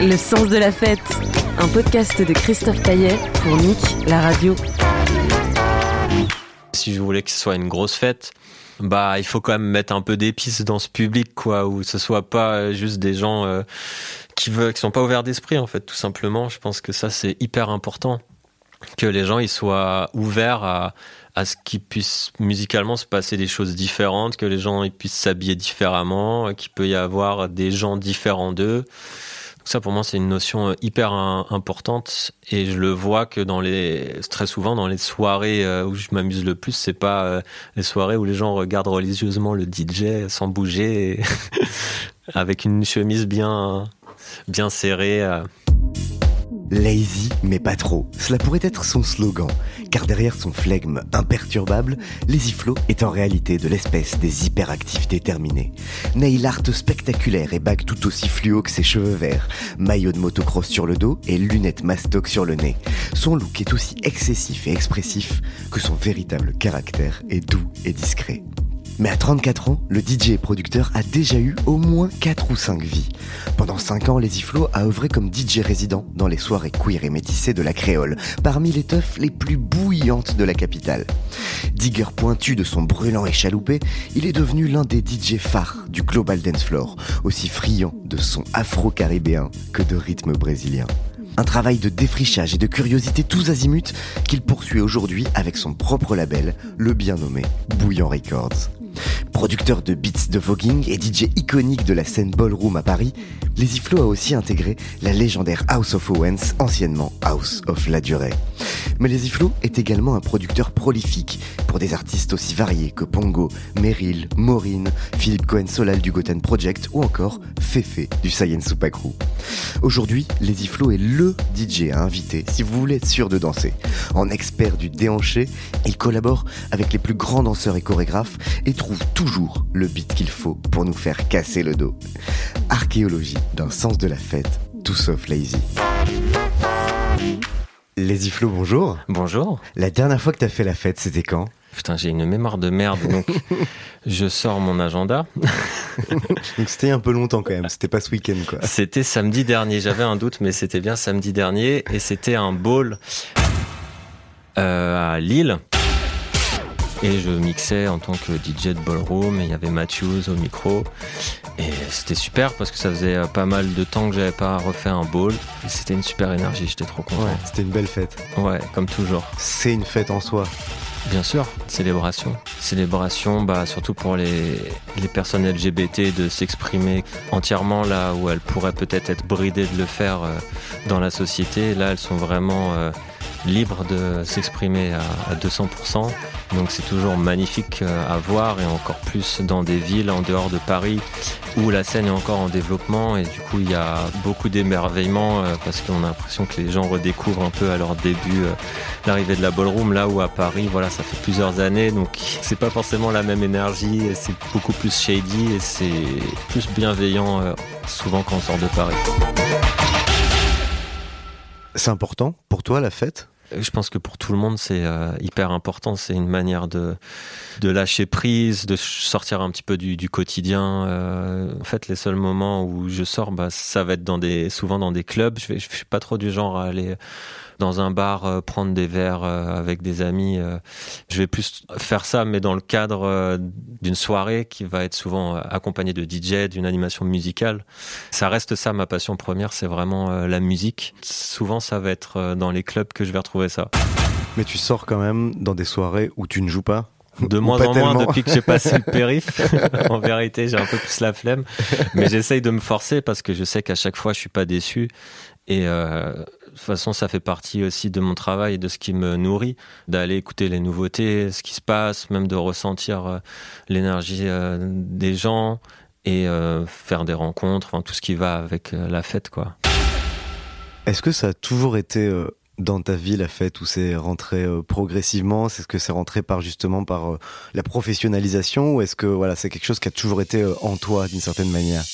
Le sens de la fête, un podcast de Christophe Taillet pour Nick, la radio. Si je voulais que ce soit une grosse fête, bah il faut quand même mettre un peu d'épices dans ce public, quoi, où ce soit pas euh, juste des gens euh, qui veulent, qui sont pas ouverts d'esprit, en fait, tout simplement. Je pense que ça c'est hyper important, que les gens ils soient ouverts à à ce qu'il puisse musicalement se passer des choses différentes, que les gens ils puissent s'habiller différemment, qu'il peut y avoir des gens différents d'eux. Ça, pour moi, c'est une notion euh, hyper importante et je le vois que dans les très souvent dans les soirées euh, où je m'amuse le plus, c'est pas euh, les soirées où les gens regardent religieusement le DJ sans bouger, avec une chemise bien bien serrée. Lazy, mais pas trop. Cela pourrait être son slogan, car derrière son flegme imperturbable, Lazy Flow est en réalité de l'espèce des hyperactifs déterminés. Nail art spectaculaire et bague tout aussi fluo que ses cheveux verts, maillot de motocross sur le dos et lunettes mastoc sur le nez. Son look est aussi excessif et expressif que son véritable caractère est doux et discret. Mais à 34 ans, le DJ et producteur a déjà eu au moins 4 ou 5 vies. Pendant 5 ans, Lazy Flow a œuvré comme DJ résident dans les soirées queer et métissées de la Créole, parmi les teufs les plus bouillantes de la capitale. Digger pointu de son brûlant et chaloupé, il est devenu l'un des DJ phares du Global Dance Floor, aussi friand de sons afro-caribéens que de rythmes brésiliens. Un travail de défrichage et de curiosité tous azimuts qu'il poursuit aujourd'hui avec son propre label, le bien nommé Bouillant Records. Producteur de beats de voguing et DJ iconique de la scène ballroom à Paris, Lazy a aussi intégré la légendaire House of Owens, anciennement House of La Durée. Mais Lazy est également un producteur prolifique pour des artistes aussi variés que Pongo, Meryl, Maureen, Philippe Cohen Solal du Goten Project ou encore Fefe du Science Soupa Crew. Aujourd'hui, Lazy est LE DJ à inviter si vous voulez être sûr de danser. En expert du déhanché, il collabore avec les plus grands danseurs et chorégraphes et trouve toujours le beat qu'il faut pour nous faire casser le dos. Archéologie d'un sens de la fête, tout sauf lazy. Lazy Flow, bonjour. Bonjour. La dernière fois que t'as fait la fête, c'était quand? Putain, j'ai une mémoire de merde, donc je sors mon agenda. Donc c'était un peu longtemps quand même, c'était pas ce week-end quoi. C'était samedi dernier. J'avais un doute, mais c'était bien samedi dernier. Et c'était un ball euh, à Lille. Et je mixais en tant que DJ de ballroom. Et il y avait Matthews au micro. Et c'était super parce que ça faisait euh, pas mal de temps que j'avais pas refait un ball. C'était une super énergie. J'étais trop content. Ouais, c'était une belle fête. Ouais, comme toujours. C'est une fête en soi. Bien sûr, célébration. Célébration, bah, surtout pour les, les personnes LGBT de s'exprimer entièrement là où elles pourraient peut-être être bridées de le faire euh, dans la société. Là, elles sont vraiment euh, libres de s'exprimer à, à 200%. Donc c'est toujours magnifique euh, à voir et encore plus dans des villes en dehors de Paris où la scène est encore en développement et du coup il y a beaucoup d'émerveillement euh, parce qu'on a l'impression que les gens redécouvrent un peu à leur début euh, l'arrivée de la ballroom là où à Paris voilà ça fait plusieurs années donc c'est pas forcément la même énergie c'est beaucoup plus shady et c'est plus bienveillant souvent quand on sort de Paris. C'est important pour toi la fête? Je pense que pour tout le monde, c'est euh, hyper important. C'est une manière de, de lâcher prise, de sortir un petit peu du, du quotidien. Euh, en fait, les seuls moments où je sors, bah, ça va être dans des, souvent dans des clubs. Je, vais, je suis pas trop du genre à aller dans un bar, euh, prendre des verres euh, avec des amis. euh. je vais plus faire ça, mais dans le cadre d'une soirée qui va être souvent accompagnée de DJ, d'une animation musicale. Ça reste ça, ma passion première, c'est vraiment la musique. Souvent, ça va être dans les clubs que je vais retrouver ça. Mais tu sors quand même dans des soirées où tu ne joues pas De moins en moins depuis que j'ai passé le périph. en vérité, j'ai un peu plus la flemme. Mais j'essaye de me forcer parce que je sais qu'à chaque fois, je suis pas déçu. Et euh, toute façon, ça fait partie aussi de mon travail et de ce qui me nourrit, d'aller écouter les nouveautés, ce qui se passe, même de ressentir euh, l'énergie euh, des gens et euh, faire des rencontres, tout ce qui va avec la fête, quoi. Est-ce que ça a toujours été dans ta vie la fête où c'est rentré progressivement? C'est ce que c'est rentré par justement par la professionnalisation ou est-ce que voilà c'est quelque chose qui a toujours été en toi d'une certaine manière?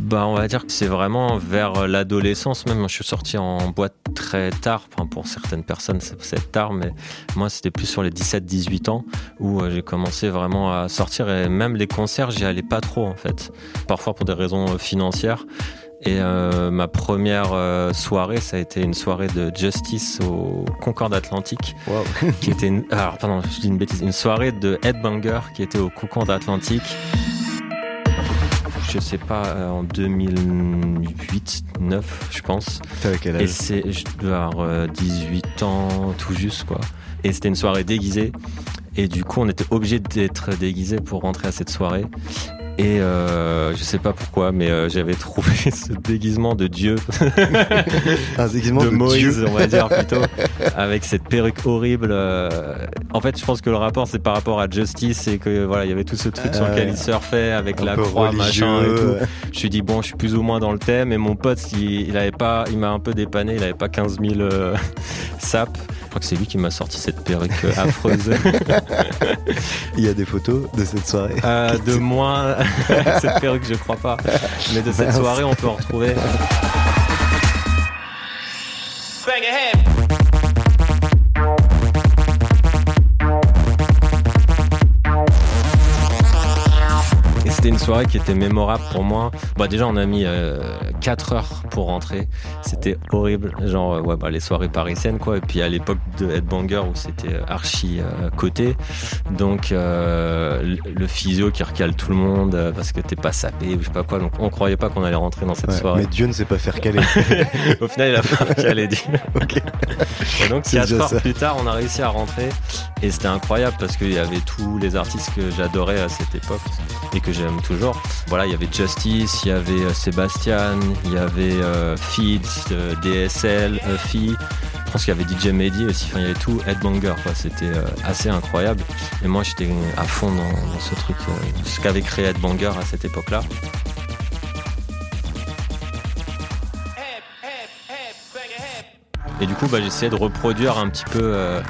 Bah, on va dire que c'est vraiment vers l'adolescence même. Je suis sorti en boîte très tard. Enfin, pour certaines personnes, c'est tard, mais moi, c'était plus sur les 17-18 ans où euh, j'ai commencé vraiment à sortir. Et même les concerts, j'y allais pas trop, en fait. Parfois pour des raisons financières. Et euh, ma première euh, soirée, ça a été une soirée de Justice au Concorde Atlantique, Waouh qui était une, alors pardon, je dis une bêtise, une soirée de Headbanger qui était au Concorde Atlantique. Je sais pas, euh, en 2008, 9, je pense. T'avais quel Et âge c'est, je devais avoir euh, 18 ans, tout juste, quoi. Et c'était une soirée déguisée. Et du coup, on était obligé d'être déguisé pour rentrer à cette soirée. Et euh, je sais pas pourquoi, mais euh, j'avais trouvé ce déguisement de Dieu, Un déguisement de, de, Moïse, Dieu. on va dire plutôt, avec cette perruque horrible. euh. En fait, je pense que le rapport, c'est par rapport à Justice et que voilà, il y avait tout ce truc sur lequel il surfait avec la croix, machin et tout. Je suis dit bon, je suis plus ou moins dans le thème. Et mon pote, il, il avait pas, il m'a un peu dépanné. Il avait pas 15 000 euh, sapes. Je crois que c'est lui qui m'a sorti cette perruque euh, affreuse. Il y a des photos de cette soirée. Euh, de moins cette perruque, je crois pas. Mais de cette soirée, on peut en retrouver. Soirée qui était mémorable pour moi. Bah déjà, on a mis 4 heures pour rentrer. C'était horrible. Genre, euh, ouais, bah, les soirées parisiennes, quoi. Et puis à l'époque de Headbanger où c'était euh, archi euh, coté. Donc, euh, le- physio qui recale tout le monde euh, parce que t'es pas sapé ou je sais pas quoi. Donc, on croyait pas qu'on allait rentrer dans cette Ouais, soirée. mais Dieu ne sait pas faire caler. Au final, il a pas recalé. Et donc, C'est 4 déjà heures ça. plus tard, on a réussi à rentrer. Et c'était incroyable parce qu'il y avait tous les artistes que j'adorais à cette époque et que j'aime toujours. Voilà, il y avait Justice, il y avait euh, Sébastien, il y avait euh, Feeds, euh, DSL, Uffy. Je pense qu'il y avait DJ Mehdi aussi, enfin il y avait tout, Headbanger, quoi. C'était assez incroyable. Et moi j'étais à fond dans, ce truc, ce qu'avait créé Headbanger à cette époque-là. Et du coup, bah, j'essayais de reproduire un petit peu euh,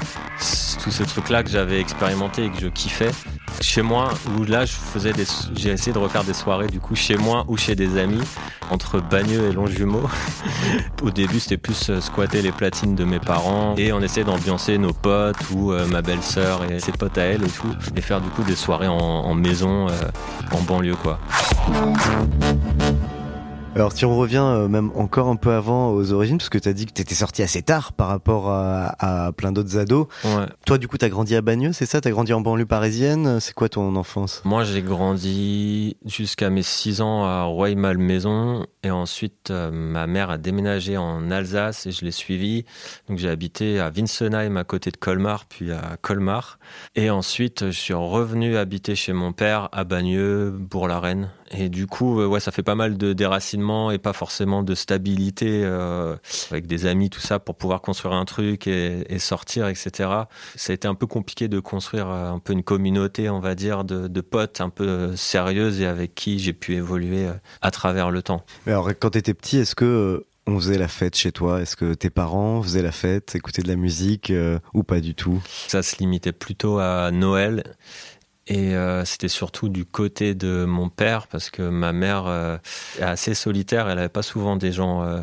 tous ces trucs-là que j'avais expérimenté et que je kiffais chez moi. Où là, je faisais des, j'ai essayé de refaire des soirées du coup chez moi ou chez des amis entre Bagneux et Longjumeau. Au début, c'était plus euh, squatter les platines de mes parents et on essayait d'ambiancer nos potes ou euh, ma belle-sœur et ses potes à elle et tout, et faire du coup des soirées en, maison, euh, en banlieue quoi. Alors si on revient euh, même encore un peu avant aux origines, parce que tu as dit que tu étais sorti assez tard par rapport à, à plein d'autres ados. Ouais. Toi du coup tu as grandi à Bagneux, c'est ça? Tu as grandi en banlieue parisienne? C'est quoi ton enfance? Moi, j'ai grandi jusqu'à mes 6 ans à Rueil-Malmaison et ensuite euh, ma mère a déménagé en Alsace et je l'ai suivie. Donc j'ai habité à Winsenheim à côté de Colmar puis à Colmar et ensuite je suis revenu habiter chez mon père à Bagneux, Bourg-la-Reine. Et du coup, ouais, ça fait pas mal de déracinement et pas forcément de stabilité euh, avec des amis, tout ça, pour pouvoir construire un truc et, et sortir, etc. Ça a été un peu compliqué de construire euh, un peu une communauté, on va dire, de, de potes un peu euh, sérieuses et avec qui j'ai pu évoluer à travers le temps. Mais Alors quand tu étais petit, est-ce que on faisait la fête chez toi? Est-ce que tes parents faisaient la fête, écoutaient de la musique euh, ou pas du tout? Ça se limitait plutôt à Noël. Et euh, c'était surtout du côté de mon père, parce que ma mère euh, est assez solitaire, elle n'avait pas souvent des gens euh,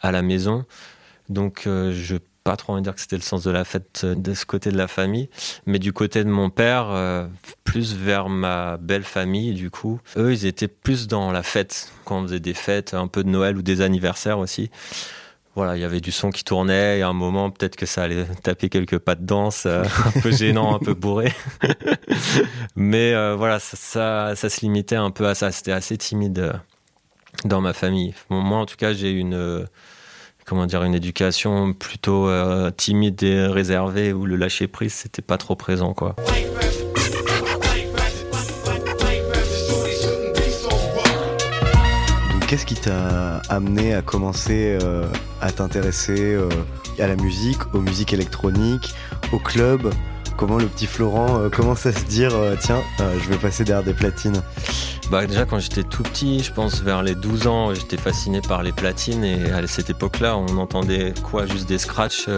à la maison. Donc je pas trop envie de dire que c'était le sens de la fête de ce côté de la famille, mais du côté de mon père, plus vers ma belle famille, du coup. Eux, ils étaient plus dans la fête, quand on faisait des fêtes, un peu de Noël ou des anniversaires aussi. Voilà, il y avait du son qui tournait, et à un moment, peut-être que ça allait taper quelques pas de danse, euh, un peu gênant, un peu bourré. Mais euh, voilà, ça, ça, se limitait un peu à ça. C'était assez timide euh, dans ma famille. Moi, en tout cas, j'ai une comment dire, une éducation plutôt timide et réservée où le lâcher prise c'était pas trop présent quoi. Qu'est-ce qui t'a amené à commencer euh, à t'intéresser euh, à la musique, aux musiques électroniques, au club? Comment le petit Florent euh, commence à se dire tiens, je vais passer derrière des platines? Bah déjà quand j'étais tout petit, je pense vers les 12 ans, j'étais fasciné par les platines et à cette époque-là, on entendait quoi? Juste des scratchs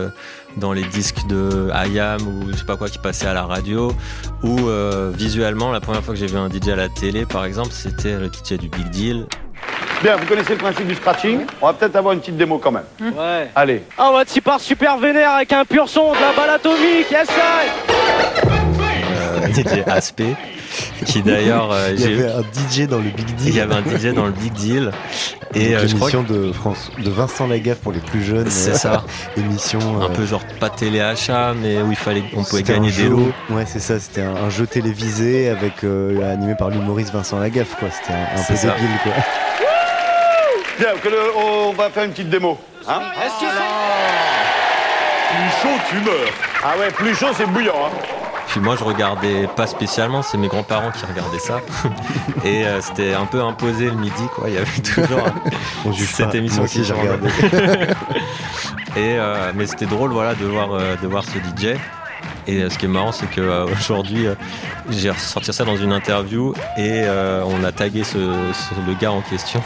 dans les disques de IAM ou je sais pas quoi qui passaient à la radio ou visuellement la première fois que j'ai vu un DJ à la télé par exemple, c'était le DJ du Big Deal. Bien, vous connaissez le principe du scratching On va peut-être avoir une petite démo quand même. Ouais. Allez. Ah ouais, tu pars super vénère avec un pur son, de la balle atomique, yes sir euh, DJ Aspect qui d'ailleurs euh, Il y avait un DJ dans le Big Deal. il y avait un DJ dans le Big Deal et euh, je crois que émission de France, de Vincent Lagaffe pour les plus jeunes. c'est euh, ça émission. un euh, peu genre pas téléachat mais où il fallait on pouvait gagner un des lots Ouais, c'est ça. C'était un, un jeu télévisé avec euh, animé par l'humoriste Vincent Lagaffe, quoi. C'était un, un peu C'est ça. débile, quoi. Bien, que le- on va faire une petite démo. Hein Est-ce que Plus chaud, tu meurs. Ah ouais, plus chaud, c'est bouillant. Hein. Puis moi, je regardais pas spécialement, c'est mes grands-parents qui regardaient ça. Et euh, c'était un peu imposé le midi, quoi. Il y avait toujours cette pas. émission Moi aussi, qui. Et euh, mais c'était drôle, voilà, de voir euh, de voir ce DJ. Et euh, ce qui est marrant, c'est que euh, euh, j'ai ressorti ça dans une interview et on a tagué ce, ce- le gars en question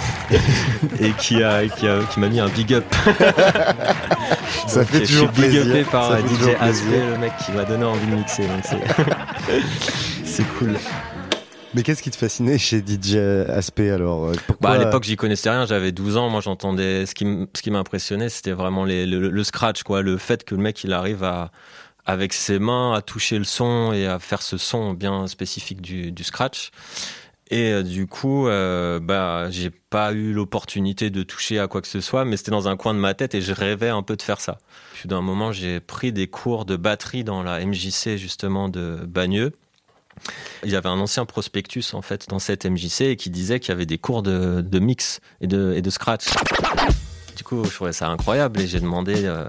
et qui a qui a- qui m'a mis un big up. Ça fait je suis toujours big plaisir. upé par DJ toujours Aspect, le mec qui m'a donné envie de mixer. C'est cool. Mais qu'est-ce qui te fascinait chez DJ Aspect alors Bah, à l'époque, j'y connaissais rien. J'avais 12 ans. Moi, j'entendais. Ce qui, ce qui m'impressionnait, c'était vraiment les- le, le scratch, quoi. Le fait que le mec, il arrive à, avec ses mains, à toucher le son et à faire ce son bien spécifique du, scratch. Et euh, du coup, euh, bah, j'ai pas eu l'opportunité de toucher à quoi que ce soit, mais c'était dans un coin de ma tête et je rêvais un peu de faire ça. Puis d'un moment, j'ai pris des cours de batterie dans la MJC justement de Bagneux. Il y avait un ancien prospectus en fait dans cette MJC et qui disait qu'il y avait des cours de, mix et de scratch. Du coup, je trouvais ça incroyable et j'ai demandé euh,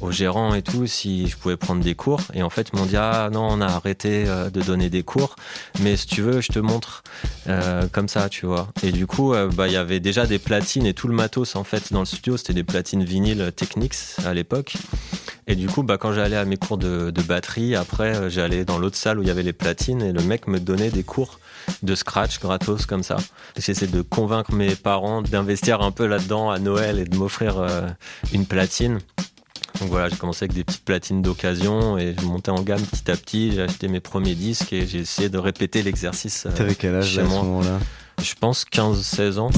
au gérant et tout si je pouvais prendre des cours. Et en fait, ils m'ont dit Ah non, on a arrêté euh, de donner des cours, mais si tu veux, je te montre euh, comme ça, tu vois. Et du coup, euh, bah, il y avait déjà des platines et tout le matos en fait dans le studio. C'était des platines vinyles Technics à l'époque. Et du coup, bah, quand j'allais à mes cours de, batterie, après, j'allais dans l'autre salle où il y avait les platines et le mec me donnait des cours de scratch gratos comme ça. J'essaie de convaincre mes parents d'investir un peu là-dedans à Noël et de m'offrir euh, une platine. Donc voilà, j'ai commencé avec des petites platines d'occasion et je montais en gamme petit à petit. J'ai acheté mes premiers disques et j'ai essayé de répéter l'exercice. euh, T'avais quel âge chez là, à ce moment-là? Je pense 15-16 ans.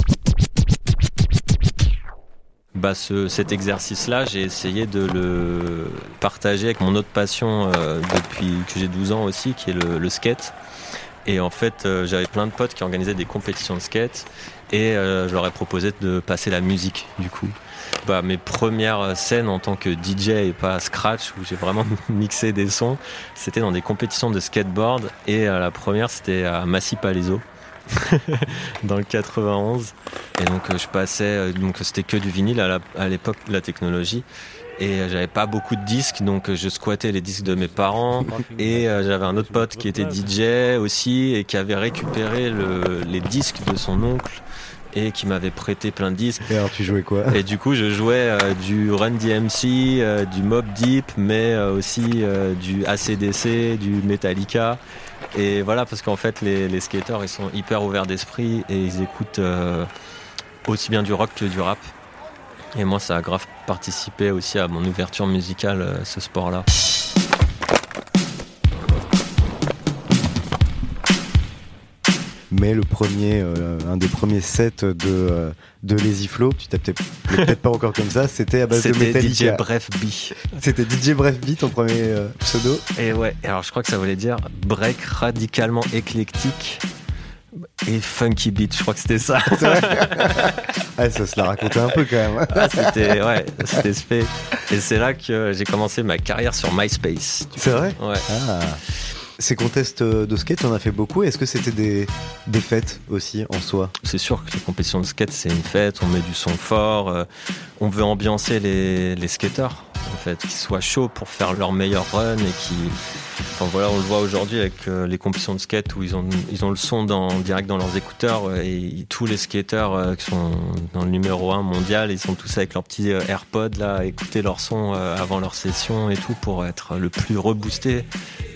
Bah ce, cet exercice-là, j'ai essayé de le partager avec mon autre passion euh, depuis que j'ai 12 ans aussi, qui est le, le skate. Et en fait, euh, j'avais plein de potes qui organisaient des compétitions de skate et euh, je leur ai proposé de passer la musique du coup. Bah, mes premières scènes en tant que DJ et pas scratch où j'ai vraiment mixé des sons, c'était dans des compétitions de skateboard. Et euh, la première c'était à Massy Palaiso dans le 91 et donc euh, je passais donc c'était que du vinyle à l'époque la technologie et euh, j'avais pas beaucoup de disques donc euh, je squattais les disques de mes parents et euh, j'avais un autre pote qui était DJ aussi et qui avait récupéré le- les disques de son oncle et qui m'avait prêté plein de disques Et alors tu jouais quoi? Et du coup, je jouais euh, du Run DMC, euh, du Mob Deep, mais euh, aussi euh, du ACDC, du Metallica. Et voilà, parce qu'en fait, les, les skateurs, ils sont hyper ouverts d'esprit et ils écoutent euh, aussi bien du rock que du rap. Et moi, ça a grave participé aussi à mon ouverture musicale, euh, ce sport-là. Mais le premier, euh, un des premiers sets de, euh, de Lazy Flow, tu t'as peut-être peut-être pas encore comme ça, c'était à base de C'était Metallica. DJ Bref B. C'était DJ Bref Beat, ton premier euh, pseudo. Et ouais, alors je crois que ça voulait dire break radicalement éclectique et funky beat. Je crois que c'était ça. Ah, ça se la racontait un peu quand même. Ah, c'était ouais, c'était spé. Et c'est là que j'ai commencé ma carrière sur MySpace. C'est vrai Ouais. Ah, Ces contests de skate, on a fait beaucoup. Est-ce que c'était des, des fêtes aussi en soi? C'est sûr que les compétitions de skate, c'est une fête. On met du son fort. euh, on veut ambiancer les, les skateurs, en fait, qu'ils soient chauds pour faire leur meilleur run et qui. Enfin voilà, on le voit aujourd'hui avec euh, les compétitions de skate où ils ont, ils ont le son dans, direct dans leurs écouteurs et tous les skateurs euh, qui sont dans le numéro 1 mondial, ils sont tous avec leurs petits euh, AirPods là, à écouter leur son avant leur session et tout pour être le plus reboosté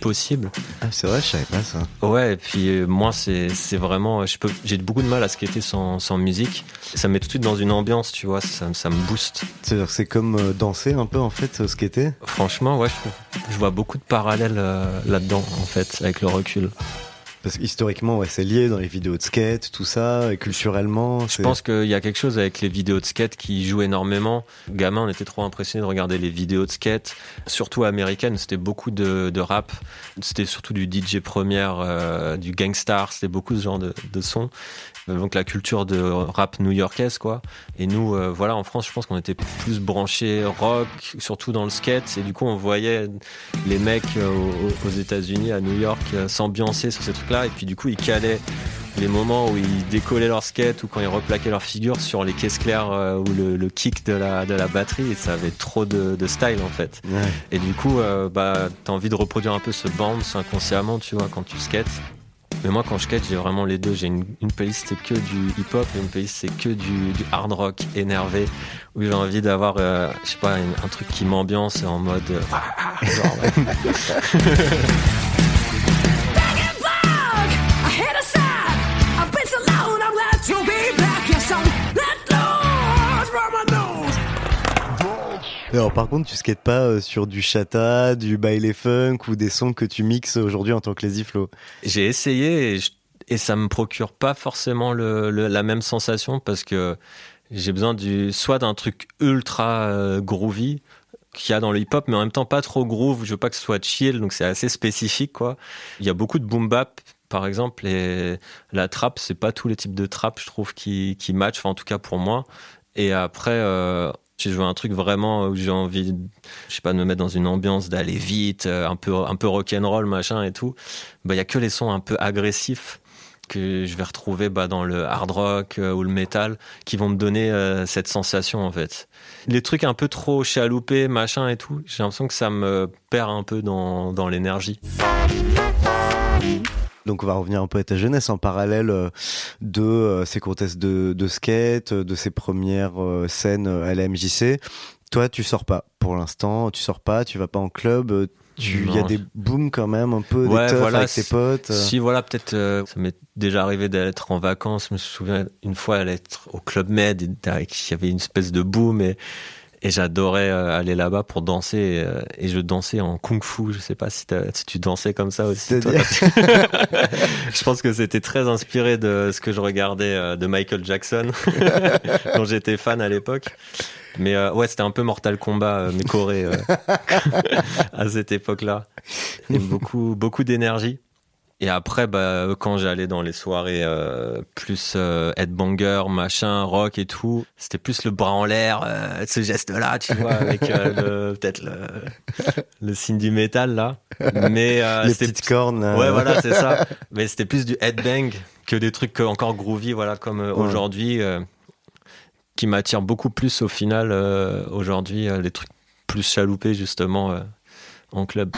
possible. Ah, c'est vrai, je savais pas ça. Ouais, et puis moi, c'est c'est vraiment. Je peux, j'ai beaucoup de mal à skater sans, sans musique. Ça me met tout de suite dans une ambiance, tu vois, ça, ça me booste. C'est-à-dire c'est comme danser un peu en fait, euh, skater Franchement, ouais, je, vois beaucoup de parallèles euh, là-dedans, en fait, avec le recul. Parce qu'historiquement, ouais, c'est lié dans les vidéos de skate, tout ça, et culturellement. Je pense qu'il y a quelque chose avec les vidéos de skate qui joue énormément. Gamin, on était trop impressionnés de regarder les vidéos de skate, surtout américaines. C'était beaucoup de, de rap. C'était surtout du DJ première, euh, du gangstar. C'était beaucoup ce genre de, de son. Donc la culture de rap new-yorkaise, quoi. Et nous, euh, voilà, en France, je pense qu'on était plus branchés rock, surtout dans le skate. Et du coup, on voyait les mecs euh, aux, aux États-Unis, à New York, euh, s'ambiancer sur ces trucs-là. Et puis du coup, ils calaient les moments où ils décollaient leur skate ou quand ils replaquaient leur figure sur les caisses claires euh, ou le, le kick de la, de la batterie et ça avait trop de, de style en fait. Ouais. Et du coup, euh, bah, t'as envie de reproduire un peu ce bounce inconsciemment, tu vois, quand tu skates. Mais moi, quand je skate, j'ai vraiment les deux. J'ai une, une playlist, c'est que du hip-hop et une playlist, c'est que du, du hard rock énervé où j'ai envie d'avoir, euh, je sais pas, un truc qui m'ambiance en mode. euh, genre, Alors par contre, tu skates pas euh, sur du chata, du baile funk ou des sons que tu mixes aujourd'hui en tant que Lazy Flow? J'ai essayé et, ça me procure pas forcément la même sensation parce que j'ai besoin du soit d'un truc ultra euh, groovy qu'il y a dans le hip-hop, mais en même temps pas trop groove. Je veux pas que ce soit chill, donc c'est assez spécifique quoi. Il y a beaucoup de boom bap par exemple et la trap, c'est pas tous les types de trap je trouve qui matchent, en tout cas pour moi. Et après. Euh, je veux un truc vraiment où j'ai envie, je sais pas, de me mettre dans une ambiance, d'aller vite, euh, un peu, un peu rock'n'roll, machin et tout, bah, il y a que les sons un peu agressifs que je vais retrouver bah, dans le hard rock euh, ou le metal qui vont me donner euh, cette sensation en fait. Les trucs un peu trop chaloupés, machin et tout, j'ai l'impression que ça me perd un peu dans, dans l'énergie. Donc on va revenir un peu à ta jeunesse en parallèle euh, de euh, ces contests de, de skate, de ces premières euh, scènes à la MJC. Toi, tu sors pas pour l'instant, tu sors pas, tu vas pas en club. il y a des booms quand même, un peu Ouais, des voilà, avec tes potes. Si voilà, peut-être euh, ça m'est déjà arrivé d'être en vacances. Je me souviens une fois aller être au club Med, et il y avait une espèce de boom et, et j'adorais euh, aller là-bas pour danser et, euh, et je dansais en kung-fu. Je sais pas si, si tu dansais comme ça aussi. toi, je pense que c'était très inspiré de ce que je regardais euh, de Michael Jackson, dont j'étais fan à l'époque. Mais euh, ouais, c'était un peu Mortal Kombat, euh, mais coré euh, à cette époque-là. Beaucoup, beaucoup d'énergie. Et après, bah, quand j'allais dans les soirées euh, plus euh, headbanger, machin, rock et tout, c'était plus le bras en l'air, euh, ce geste-là, tu vois, avec euh, peut-être le, le signe du métal là. Mais euh, les c'était petites cornes. Ouais, voilà, c'est ça. Mais c'était plus du headbang que des trucs encore groovy, voilà, comme euh, Ouais. aujourd'hui, euh, qui m'attirent beaucoup plus au final euh, aujourd'hui, euh, les trucs plus chaloupés justement euh, en club.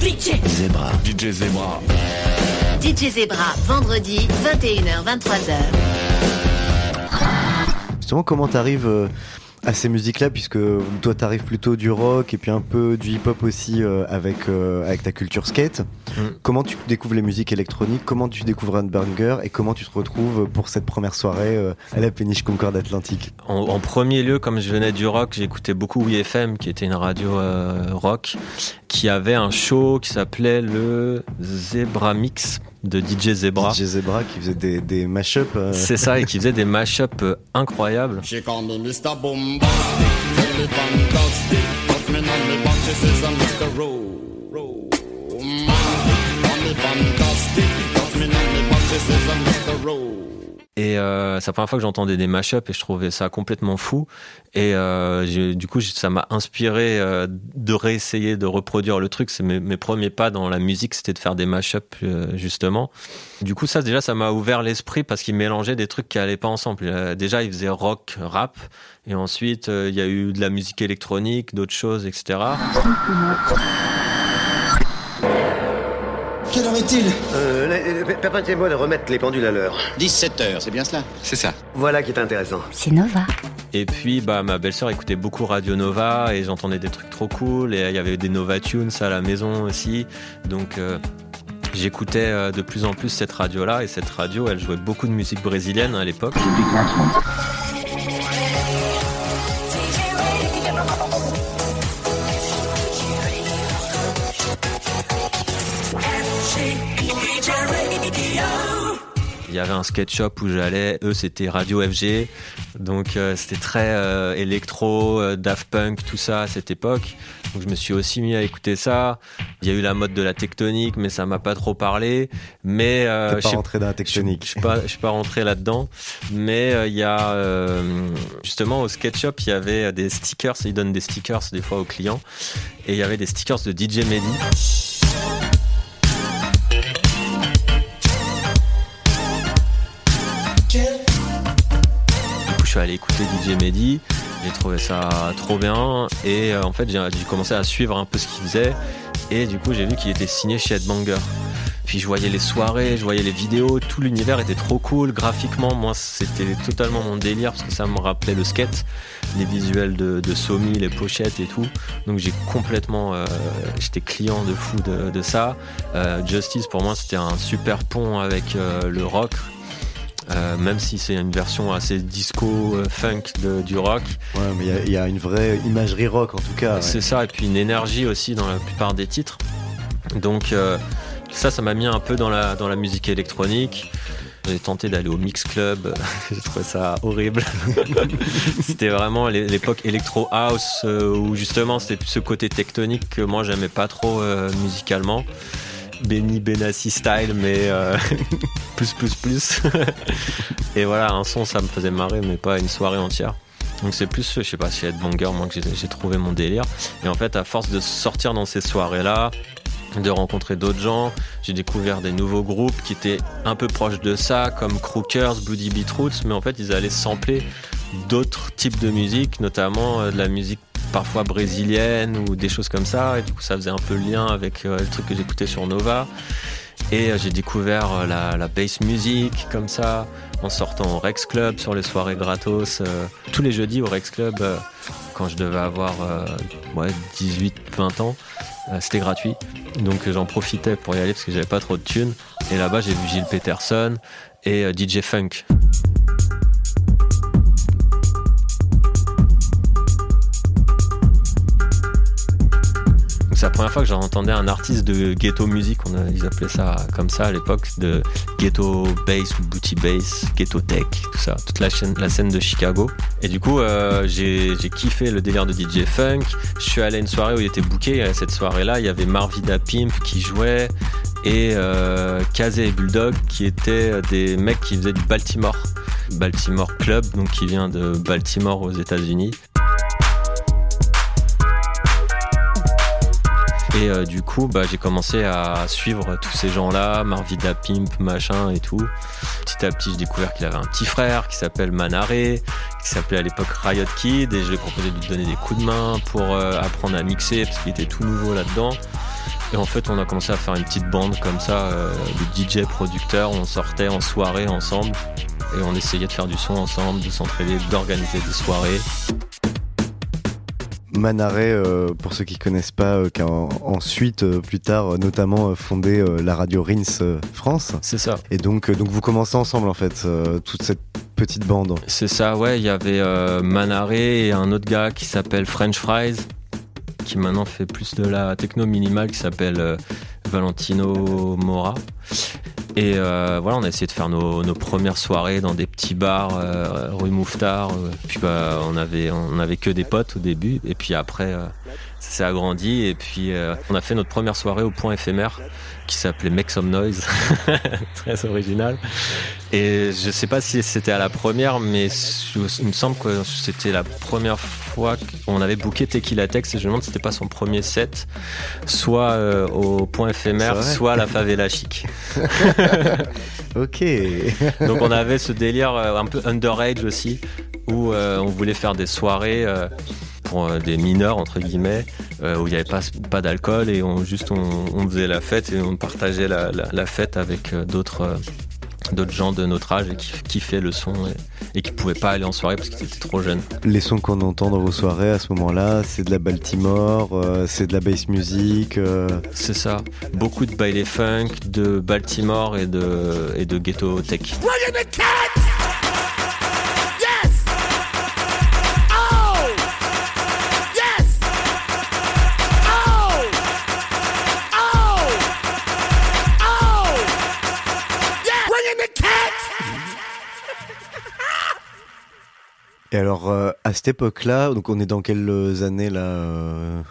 Zebra. DJ Zebra. DJ Zebra, vendredi, 21h, 23h. Justement, comment t'arrives euh, à ces musiques-là, puisque toi t'arrives plutôt du rock et puis un peu du hip-hop aussi euh, avec, euh, avec ta culture skate. Mm. Comment tu découvres les musiques électroniques? Comment tu découvres un burger Et comment tu te retrouves pour cette première soirée euh, à la péniche Concorde Atlantique? En, en premier lieu, comme je venais du rock, j'écoutais beaucoup WeFM, qui était une radio rock, qui avait un show qui s'appelait le Zebra Mix de DJ Zebra. DJ Zebra qui faisait des, des mash-up. euh, C'est ça, et qui faisait des mash-ups euh, incroyables. Et euh, c'est la première fois que j'entendais des mashups et je trouvais ça complètement fou. Et euh, du coup, ça m'a inspiré euh, de réessayer de reproduire le truc. C'est mes, premiers pas dans la musique, c'était de faire des mashups euh, justement. Du coup, ça déjà, ça m'a ouvert l'esprit parce qu'il mélangeait des trucs qui allaient pas ensemble. Euh, déjà, il faisait rock, rap, et ensuite il y a eu de la musique électronique, d'autres choses, etc. Est-il Euh, Permettez-moi de remettre les pendules à l'heure. 17 heures, c'est bien cela? C'est ça. Voilà qui est intéressant. C'est Nova. Et puis, bah, ma belle-sœur écoutait beaucoup Radio Nova et j'entendais des trucs trop cool. Et il y avait des Nova Tunes à la maison aussi. Donc, euh, j'écoutais euh, de plus en plus cette radio-là. Et cette radio, elle jouait beaucoup de musique brésilienne à l'époque. Il y avait un skate shop où j'allais, eux c'était Radio FG, donc euh, c'était très euh, électro, euh, Daft Punk, tout ça à cette époque. Donc je me suis aussi mis à écouter ça. Il y a eu la mode de la tectonique, mais ça m'a pas trop parlé. Mais euh, pas je sais- rentré dans la tectonique. Je, suis pas, je suis pas rentré là-dedans. Mais euh, il y a euh, justement au skate shop, il y avait des stickers. Ils donnent des stickers des fois aux clients, et il y avait des stickers de DJ Mehdi. Allé écouter DJ Mehdi. J'ai trouvé ça trop bien. Et euh, en fait, j'ai commencé à suivre un peu ce qu'il faisait. Et du coup, j'ai vu qu'il était signé chez Headbanger. Puis je voyais les soirées, je voyais les vidéos, tout l'univers était trop cool. Graphiquement, moi, c'était totalement mon délire parce que ça me rappelait le skate, les visuels de, de Somi, les pochettes et tout. Donc j'ai complètement, euh, j'étais client de fou de, ça. Euh, Justice, pour moi, c'était un super pont avec le rock. Euh, même si c'est une version assez disco, euh, funk de- du rock. Ouais, mais il y a- il y, a une vraie imagerie rock en tout cas. ouais. C'est ça, et puis une énergie aussi dans la plupart des titres. Donc euh, ça, ça m'a mis un peu dans la, dans la musique électronique. J'ai tenté d'aller au Mix Club, j'ai trouvé ça horrible. c'était vraiment l'é- l'époque Electro House euh, où justement c'était ce côté tectonique que moi j'aimais pas trop musicalement. Benny Benassi style, mais euh, plus plus plus. Et voilà, un son ça me faisait marrer, mais pas une soirée entière. Donc c'est plus, je sais pas, chez Headbanger, moi que j'ai- j'ai trouvé mon délire. Et en fait, à force de sortir dans ces soirées-là, de rencontrer d'autres gens, j'ai découvert des nouveaux groupes qui étaient un peu proches de ça, comme Crookers, Bloody Beetroots, mais en fait, ils allaient sampler d'autres types de musique, notamment euh, de la musique parfois brésilienne ou des choses comme ça. Et du coup, ça faisait un peu le lien avec euh, le truc que j'écoutais sur Nova. Et euh, j'ai découvert euh, la, bass music comme ça en sortant au Rex Club sur les soirées gratos. tous les jeudis au Rex Club, quand je devais avoir euh, ouais, 18-20 ans, c'était gratuit. Donc j'en profitais pour y aller parce que j'avais pas trop de thunes. Et là-bas, j'ai vu Gilles Peterson et DJ Funk. C'est la première fois que j'entendais un artiste de ghetto music, on a- ils appelaient ça comme ça à l'époque, de ghetto bass ou booty bass, ghetto tech, tout ça, toute la, chaîne, scène de Chicago. Et du coup, euh, j'ai kiffé le délire de DJ Funk. Je suis allé à une soirée où il était booké. Et cette soirée-là, il y avait Marvida Pimp qui jouait et euh, et Bulldog qui étaient des mecs qui faisaient du Baltimore. Baltimore Club, donc qui vient de Baltimore aux États-Unis. Et euh, du coup, bah, j'ai commencé à suivre tous ces gens-là, Marvida Pimp, machin et tout. Petit à petit, j'ai découvert qu'il avait un petit frère qui s'appelle Manaré, qui s'appelait à l'époque Riot Kid, et je lui ai proposé de lui donner des coups de main pour euh, apprendre à mixer, parce qu'il était tout nouveau là-dedans. Et en fait, on a commencé à faire une petite bande comme ça, euh, de DJ producteurs. On sortait en soirée ensemble, et on essayait de faire du son ensemble, de s'entraider, d'organiser des soirées. Manaré, euh, pour ceux qui connaissent pas, euh, qui a en- ensuite, euh, plus tard, notamment fondé la radio Rins France. C'est ça. Et donc, donc vous commencez ensemble en fait, toute cette petite bande. C'est ça, ouais. Il y avait Manaré et un autre gars qui s'appelle French Fries, qui maintenant fait plus de la techno minimale, qui s'appelle Valentino Mora. Et euh, voilà, on a essayé de faire nos, premières soirées dans des petits bars euh, rue Mouffetard. euh. Puis bah, on avait on que des potes au début, et puis après ça s'est agrandi. Et puis on a fait notre première soirée au point éphémère qui s'appelait Make Some Noise, très original. Et je sais pas si c'était à la première, mais il me semble que c'était la première fois qu'on avait booké Tequila Tex et je me demande si c'était pas son premier set, soit au point soit la favela chic. ok. Donc on avait ce délire euh, un peu underage aussi, où euh, on voulait faire des soirées pour des mineurs entre guillemets où il n'y avait pas, pas d'alcool et on juste on, faisait la fête et on partageait la, la fête avec d'autres d'autres gens de notre âge et qui kiffaient le son et, qui pouvaient pas aller en soirée parce qu'ils étaient trop jeunes. Les sons qu'on entend dans vos soirées à ce moment-là, c'est de la Baltimore, euh, c'est de la bass music. Euh. C'est ça. Beaucoup de baile funk, de Baltimore et de, et de ghetto tech. Et alors, euh, à cette époque-là, donc on est dans quelles années là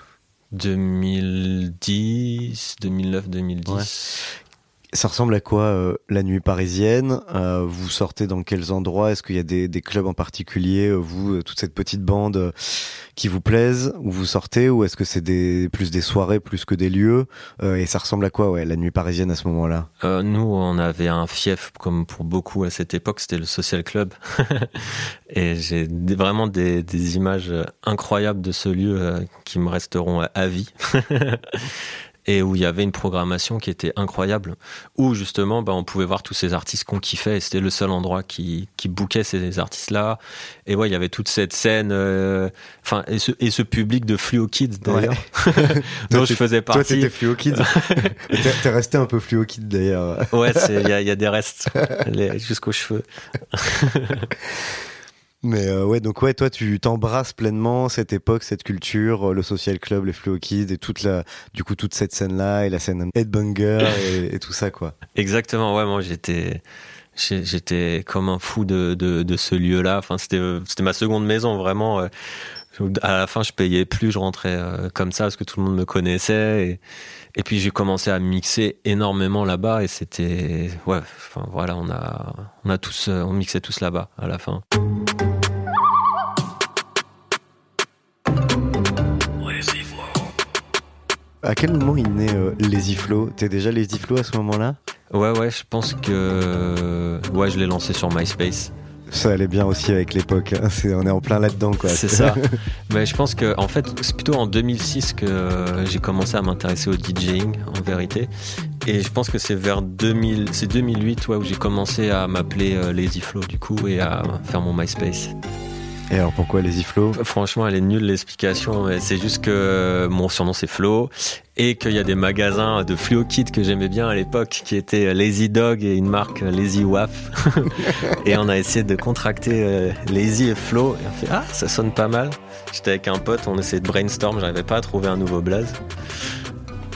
2010, 2009, 2010 ça ressemble à quoi euh, la nuit parisienne? Euh, Vous sortez dans quels endroits? Est-ce qu'il y a des, clubs en particulier euh, Vous, toute cette petite bande qui vous plaise Où vous sortez Ou est-ce que c'est plus des soirées plus que des lieux? Et ça ressemble à quoi ouais, la nuit parisienne à ce moment-là? Nous, on avait un fief comme pour beaucoup à cette époque, c'était le Social Club. Et j'ai vraiment des, images incroyables de ce lieu qui me resteront à vie. et où il y avait une programmation qui était incroyable, où justement bah, on pouvait voir tous ces artistes qu'on kiffait, et c'était le seul endroit qui, qui bouquait ces artistes-là. Et ouais, il y avait toute cette scène, euh, et, ce, et ce public de Fluo Kids d'ailleurs, dont je faisais partie. Toi, t'étais Fluo Kids. t'es resté un peu Fluo Kids d'ailleurs. ouais, il y a, des restes jusqu'aux cheveux. Mais euh, ouais, donc ouais, toi, tu t'embrasses pleinement cette époque, cette culture, euh, le social club, les Fluo Kids et toute la, du coup, toute cette scène-là et la scène Headbanger et, et tout ça, quoi. Exactement, ouais, moi j'étais, j'étais comme un fou de, de, de ce lieu-là. Enfin, c'était, c'était ma seconde maison, vraiment. Euh, à la fin, je payais plus, je rentrais comme ça parce que tout le monde me connaissait. Et, et puis j'ai commencé à mixer énormément là-bas et c'était, ouais, enfin voilà, on a, on a tous, on mixait tous là-bas à la fin. À quel moment il naît euh, Lazy Flow T'es déjà Lazy Flow à ce moment-là? Ouais, ouais, je pense que. Ouais, je l'ai lancé sur MySpace. Ça allait bien aussi avec l'époque. Hein. on est en plein là-dedans, quoi. C'est ça. Mais je pense que, en fait, c'est plutôt en 2006 que j'ai commencé à m'intéresser au DJing, en vérité. Et je pense que c'est vers 2000, c'est 2008 ouais, où j'ai commencé à m'appeler euh, Lazy Flow, du coup, et à faire mon MySpace. Et alors pourquoi Lazy Flow Franchement, elle est nulle l'explication. C'est juste que mon surnom c'est Flo et qu'il y a des magasins de Fluo Kit que j'aimais bien à l'époque qui étaient Lazy Dog et une marque Lazy Waf. et on a essayé de contracter euh, Lazy et Flo et on fait ah ça sonne pas mal. J'étais avec un pote, on essayait de brainstorm, j'arrivais pas à trouver un nouveau blaze.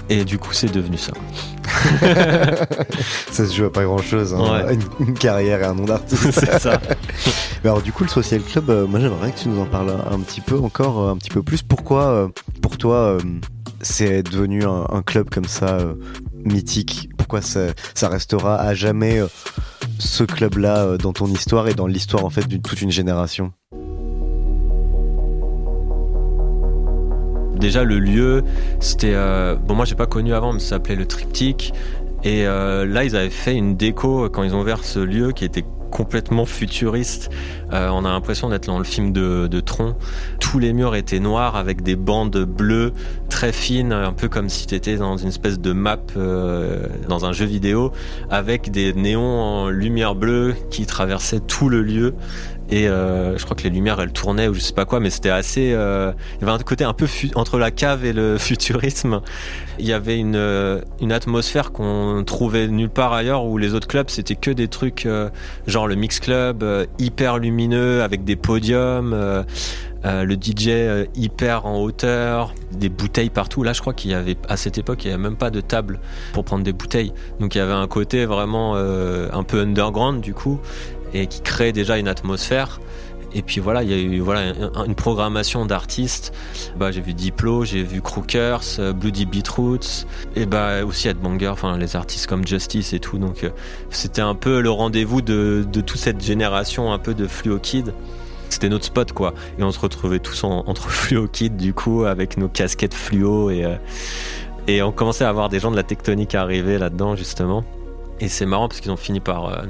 Et du coup, c'est devenu ça. ça se joue à pas grand chose, hein. une, carrière et un nom d'artiste. c'est ça. Mais alors, du coup, le Social Club, euh, moi j'aimerais que tu nous en parles un, petit peu encore, euh, un petit peu plus. Pourquoi, euh, pour toi, c'est devenu un, club comme ça, mythique? Pourquoi ça, ça, restera à jamais ce club-là dans ton histoire et dans l'histoire en fait d'une toute une génération? Déjà le lieu, c'était euh, bon moi j'ai pas connu avant, mais ça s'appelait le Triptyque. Et euh, là ils avaient fait une déco quand ils ont ouvert ce lieu qui était complètement futuriste. Euh, on a l'impression d'être dans le film de, Tron. Tous les murs étaient noirs avec des bandes bleues très fines, un peu comme si tu étais dans une espèce de map euh, dans un jeu vidéo, avec des néons en lumière bleue qui traversaient tout le lieu. Et euh, je crois que les lumières elles tournaient ou je sais pas quoi, mais c'était assez. Euh, il y avait un côté un peu entre la cave et le futurisme. Il y avait une, euh, une atmosphère qu'on trouvait nulle part ailleurs où les autres clubs c'était que des trucs genre le mix club hyper lumineux avec des podiums. le DJ hyper en hauteur, des bouteilles partout. Là, je crois qu'il y avait à cette époque, il n'y avait même pas de table pour prendre des bouteilles. Donc il y avait un côté vraiment un peu underground du coup et qui crée déjà une atmosphère. Et puis voilà, il y a eu voilà une programmation d'artistes. Bah, j'ai vu Diplo, j'ai vu Crookers, euh, Bloody Beetroots, et bah aussi Headbanger, enfin les artistes comme Justice et tout. Donc euh, c'était un peu le rendez-vous de, de toute cette génération un peu de Fluo Kid c'était notre spot quoi. Et on se retrouvait tous entre fluo kids du coup avec nos casquettes fluo et euh, et on commençait à avoir des gens de la tectonique arriver là-dedans justement. Et c'est marrant parce qu'ils ont fini par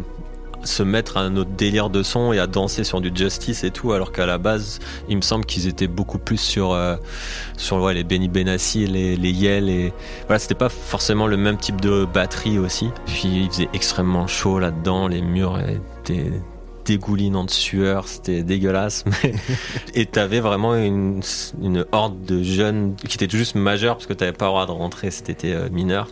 se mettre à notre délire de son et à danser sur du justice et tout, alors qu'à la base, il me semble qu'ils étaient beaucoup plus sur euh, sur ouais, les Benny Benassi, les les Yell et voilà, c'était pas forcément le même type de batterie aussi. Puis il faisait extrêmement chaud là-dedans, les murs étaient dégoulinant de sueur, c'était dégueulasse. Et t'avais vraiment une, une, horde de jeunes qui étaient juste majeurs parce que t'avais pas le droit de rentrer si t'étais euh, mineur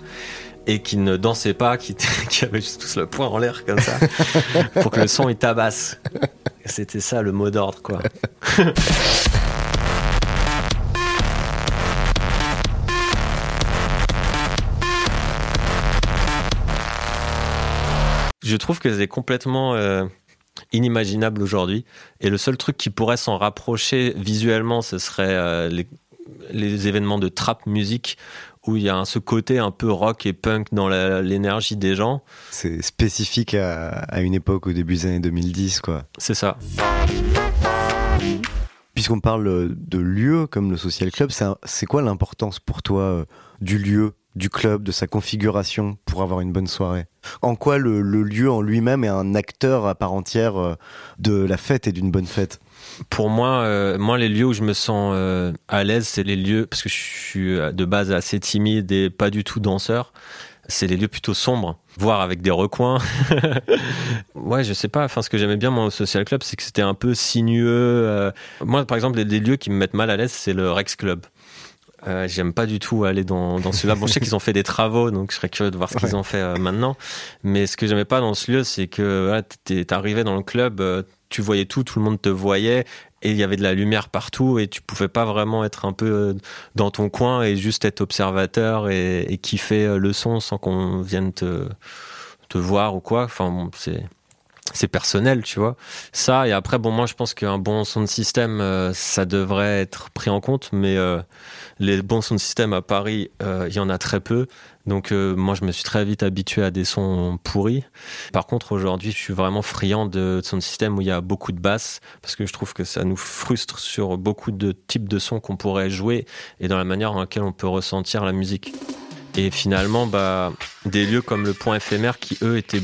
et qui ne dansaient pas, qui, qui avaient juste tous le poing en l'air comme ça pour que le son il tabasse. C'était ça le mot d'ordre quoi. Je trouve que c'est complètement euh, inimaginable aujourd'hui. Et le seul truc qui pourrait s'en rapprocher visuellement, ce serait euh, les, événements de trap musique où il y a ce côté un peu rock et punk dans l'énergie des gens. C'est spécifique à, une époque au début des années 2010, quoi. C'est ça. Puisqu'on parle de lieu comme le Social Club, c'est quoi l'importance pour toi euh, du lieu du club, de sa configuration pour avoir une bonne soirée? En quoi le, lieu en lui-même est un acteur à part entière euh, de la fête et d'une bonne fête? Pour moi, euh, moi, les lieux où je me sens euh, à l'aise, c'est les lieux parce que je suis de base assez timide et pas du tout danseur. C'est les lieux plutôt sombres, voire avec des recoins. ouais, je sais pas. Enfin, ce que j'aimais bien moi au social club, c'est que c'était un peu sinueux. moi, par exemple, les lieux qui me mettent mal à l'aise, c'est le Rex Club. Euh, J'aime pas du tout aller dans, dans ce là Bon, je sais qu'ils ont fait des travaux, donc je serais curieux de voir ce qu'ils ont fait euh, maintenant. Mais ce que j'aimais pas dans ce lieu, c'est que voilà, t'es arrivé dans le club, euh, tu voyais tout, tout le monde te voyait, et il y avait de la lumière partout, et tu pouvais pas vraiment être un peu euh, dans ton coin et juste être observateur et, kiffer le son sans qu'on vienne te, te voir ou quoi. Enfin, c'est c'est personnel, tu vois. Ça, et après, bon, moi, je pense qu'un bon son de système, ça devrait être pris en compte, mais les bons sons de système à Paris, euh, il y en a très peu. Donc euh, moi, je me suis très vite habitué à des sons pourris. Par contre, aujourd'hui, je suis vraiment friand de, sons de système où il y a beaucoup de basses parce que je trouve que ça nous frustre sur beaucoup de types de sons qu'on pourrait jouer et dans la manière dans laquelle on peut ressentir la musique. Et finalement, bah, des lieux comme le Point éphémère qui, eux, étaient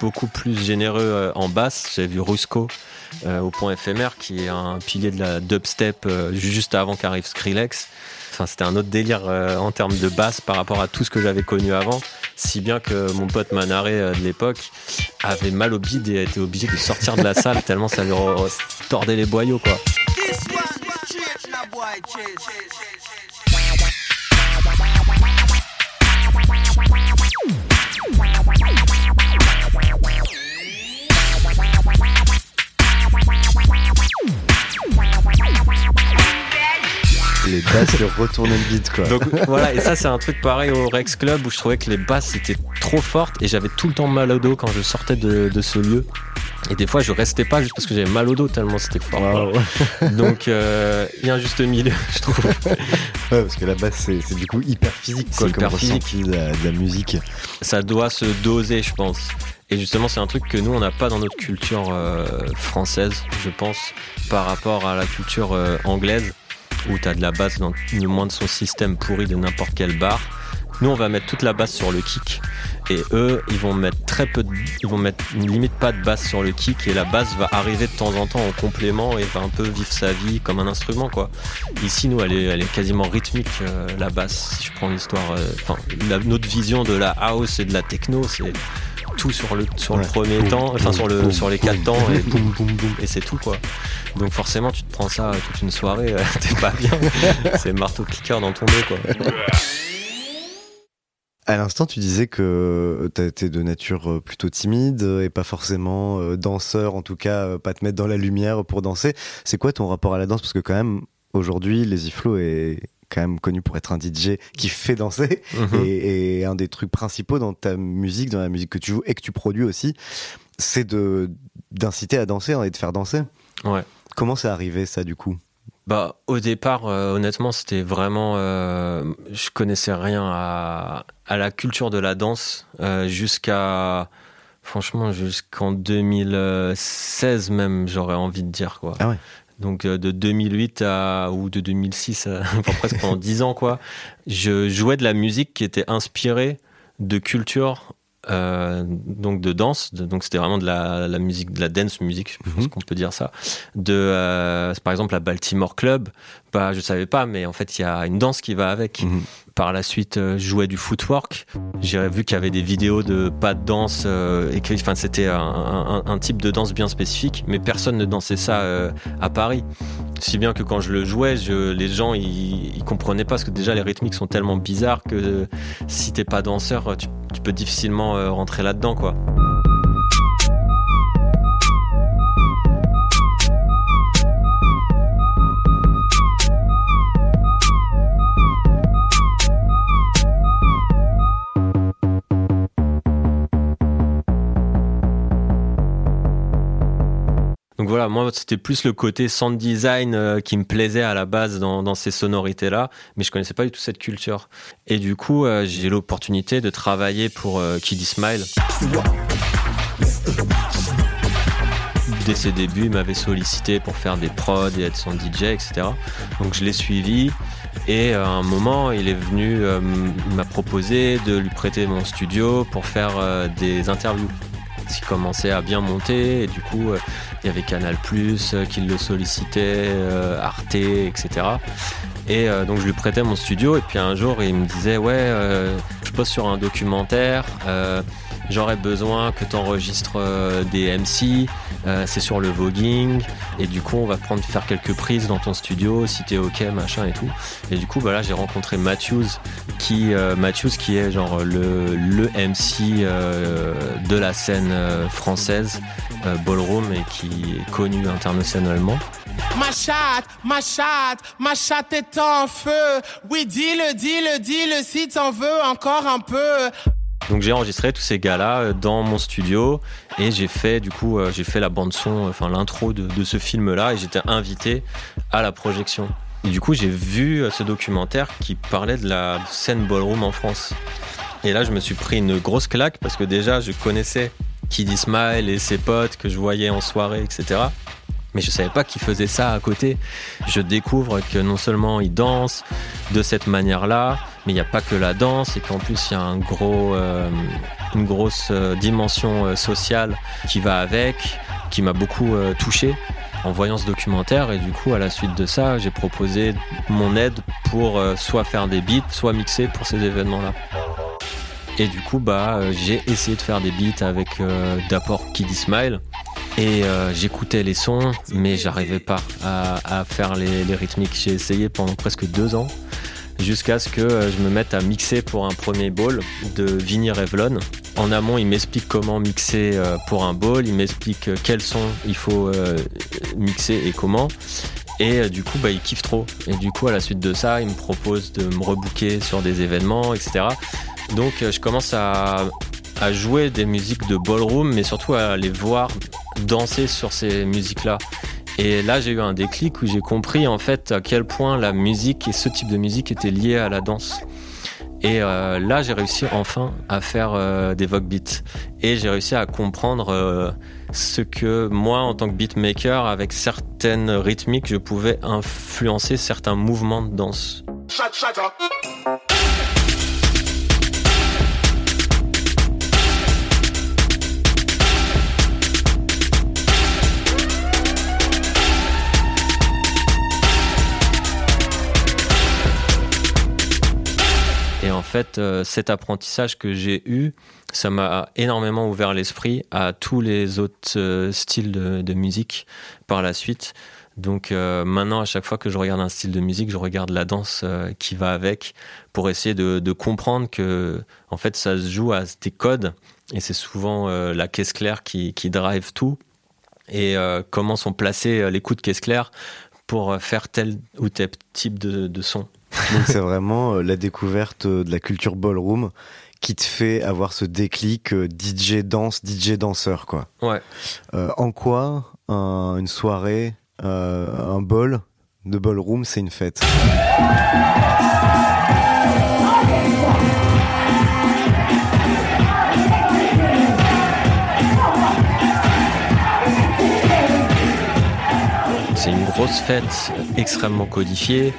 beaucoup plus généreux euh, en basse. J'avais vu Rusco au Point éphémère qui est un pilier de la dubstep juste avant qu'arrive Skrillex c'était un autre délire euh, en termes de basse par rapport à tout ce que j'avais connu avant. Si bien que mon pote Manaré euh, de l'époque avait mal au bide et a été obligé de sortir de la salle tellement ça lui tordait les boyaux, quoi. Leur retournaient le beat quoi. Donc voilà, et ça c'est un truc pareil au Rex Club où je trouvais que les basses étaient trop fortes et j'avais tout le temps mal au dos quand je sortais de, ce lieu. Et des fois je restais pas juste parce que j'avais mal au dos tellement c'était fort. Donc euh, il y a un juste milieu, je trouve. Ouais, parce que la basse c'est du coup hyper physique quoi, hyper physique. De la, de la musique. Ça doit se doser, je pense. Et justement, c'est un truc que nous, on n'a pas dans notre culture euh, française, je pense, par rapport à la culture euh, anglaise où tu as de la basse dans le moins de son système pourri de n'importe quel bar. Nous, on va mettre toute la basse sur le kick. Et eux, ils vont mettre très peu de, ils vont mettre limite pas de basse sur le kick et la basse va arriver de temps en temps en complément et va un peu vivre sa vie comme un instrument, quoi. Ici, nous, elle est, elle est quasiment rythmique, euh, la basse. Si je prends l'histoire, euh, enfin, notre vision de la house et de la techno, c'est tout sur le sur le premier temps, enfin sur le sur les quatre temps et boum boum boum et c'est tout quoi. Donc forcément tu te prends ça toute une soirée, euh, t'es pas bien. c'est marteau piqueur dans ton dos quoi. À l'instant, tu disais que tu étais de nature euh, plutôt timide et pas forcément euh, danseur, en tout cas pas te mettre dans la lumière pour danser. C'est quoi ton rapport à la danse? Parce que quand même, aujourd'hui, les iflots est quand même connu pour être un DJ qui fait danser mhm. et, un des trucs principaux dans ta musique, dans la musique que tu joues et que tu produis aussi, c'est de d'inciter à danser et de faire danser. Ouais. Comment c'est arrivé ça du coup? Bah, au départ, euh, honnêtement, c'était vraiment. Euh, je connaissais rien à, à, la culture de la danse euh, jusqu'à. Franchement, jusqu'en 2016 même, j'aurais envie de dire quoi. Ah ouais. Donc de 2008 à ou de 2006, à, enfin presque pendant 10 ans quoi. Je jouais de la musique qui était inspirée de culture euh, donc de danse, donc c'était vraiment de la, la, musique, de la dance music, je pense mhm. qu'on peut dire ça. De, euh, par exemple, la Baltimore Club, bah, je savais pas, mais en fait, il y a une danse qui va avec. Mhm. Par la suite, euh, je jouais du footwork. J'ai vu qu'il y avait des vidéos de pas de danse euh, et enfin, c'était un, type de danse bien spécifique, mais personne ne dansait ça euh, à Paris. Si bien que quand je le jouais, je, les gens ils, comprenaient pas parce que déjà les rythmiques sont tellement bizarres que si t'es pas danseur, tu, tu peux difficilement rentrer là-dedans, quoi. Voilà, moi c'était plus le côté sound design euh, qui me plaisait à la base dans, ces sonorités là, mais je connaissais pas du tout cette culture. Et du coup, euh, j'ai l'opportunité de travailler pour euh, Kiddy Smile. Dès ses débuts, il m'avait sollicité pour faire des prods et être son DJ, etc. Donc je l'ai suivi. Et à un moment, il est venu, il m'a proposé de lui prêter mon studio pour faire des interviews qui commençait à bien monter et du coup euh, il y avait Canal euh, qui le sollicitait, euh, Arte, etc. Et donc je lui prêtais mon studio et puis un jour il me disait ouais je pose sur un documentaire, j'aurais besoin que tu enregistres des MC, c'est sur le voguing et du coup on va prendre faire quelques prises dans ton studio si t'es ok machin et tout. Et du coup bah là j'ai rencontré Matthews qui Matthews qui est genre le, le MC de la scène française ballroom et qui est connu internationalement. Ma chatte, ma chatte, ma chatte est en feu. Oui, dis-le, dis-le, dis-le si t'en veux encore un peu. Donc j'ai enregistré tous ces gars-là dans mon studio et j'ai fait du coup j'ai fait la bande son, enfin l'intro de, de, ce film-là et j'étais invité à la projection. Et du coup j'ai vu ce documentaire qui parlait de la scène ballroom en France. Et là je me suis pris une grosse claque parce que déjà je connaissais Kiddy Smile et ses potes que je voyais en soirée, etc. Mais je savais pas qu'il faisait ça à côté. Je découvre que non seulement il danse de cette manière-là, mais il n'y a pas que la danse et qu'en plus il y a euh, une grosse euh, dimension euh, sociale qui va avec, qui m'a beaucoup touché en voyant ce documentaire et du coup à la suite de ça j'ai proposé mon aide pour soit faire des beats soit mixer pour ces événements là et du coup, bah, euh, j'ai essayé de faire des beats avec euh, d'abord Kiddy Smile. Et euh, j'écoutais les sons, mais j'arrivais pas à, faire les, rythmiques. J'ai essayé pendant presque deux ans, jusqu'à ce que je me mette à mixer pour un premier ball de Vinny Revlon. En amont, il m'explique comment mixer pour un ball, il m'explique quels sons il faut mixer et comment. Et du coup, bah, il kiffe trop. Et du coup, à la suite de ça, il me propose de me rebooker sur des événements, etc. Donc euh, je commence à, jouer des musiques de ballroom, mais surtout à les voir danser sur ces musiques-là. Et là, j'ai eu un déclic où j'ai compris en fait à quel point la musique et ce type de musique étaient liés à la danse. Et euh, là, j'ai réussi enfin à faire euh, des Vogue beats. Et j'ai réussi à comprendre ce que moi, en tant que beatmaker, avec certaines rythmiques, je pouvais influencer certains mouvements de danse. Et en fait, euh, cet apprentissage que j'ai eu, ça m'a énormément ouvert l'esprit à tous les autres euh, styles de, musique par la suite. Donc euh, maintenant, à chaque fois que je regarde un style de musique, je regarde la danse qui va avec pour essayer de, comprendre que, en fait, ça se joue à des codes et c'est souvent la caisse claire qui, drive tout et comment sont placés les coups de caisse claire pour faire tel ou tel type de son. Donc c'est vraiment euh, la découverte euh, de la culture ballroom qui te fait avoir ce déclic euh, DJ danse, DJ danseur quoi. Ouais. en quoi une soirée euh, un bol de ballroom, c'est une fête? C'est une grosse fête extrêmement codifiée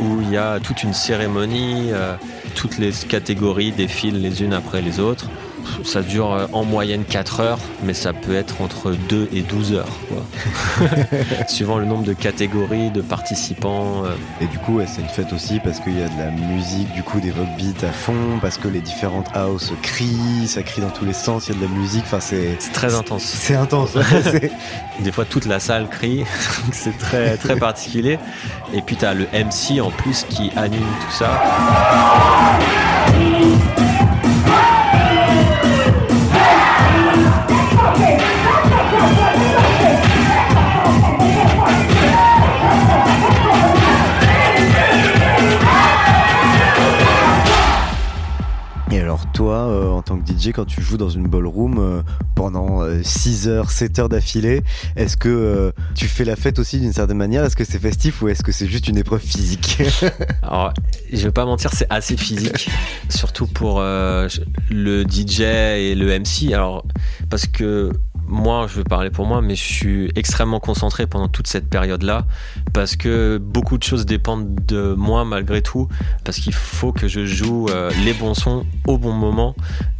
où il y a toute une cérémonie, euh, toutes les catégories défilent les unes après les autres. Ça dure euh, en moyenne 4 heures, mais ça peut être entre 2 et 12 heures, quoi. suivant le nombre de catégories, de participants. euh. Et du coup, ouais, c'est une fête aussi parce qu'il y a de la musique, du coup, des rock beats à fond, parce que les différentes houses crient, ça crie dans tous les sens, il y a de la musique, enfin, c'est. C'est très intense. C'est intense, ouais, Des fois, toute la salle crie, donc c'est très, très particulier. Et puis, tu as le MC en plus qui anime tout ça. Toi, euh, en tant que DJ, quand tu joues dans une ballroom euh, pendant 6 heures, 7 heures d'affilée, est-ce que euh, tu fais la fête aussi d'une certaine manière? Est-ce que c'est festif ou est-ce que c'est juste une épreuve physique? Alors, je vais pas mentir, c'est assez physique, surtout pour euh, le DJ et le MC. Alors, parce que moi, je vais parler pour moi, mais je suis extrêmement concentré pendant toute cette période-là, parce que beaucoup de choses dépendent de moi malgré tout, parce qu'il faut que je joue euh, les bons sons au bon moment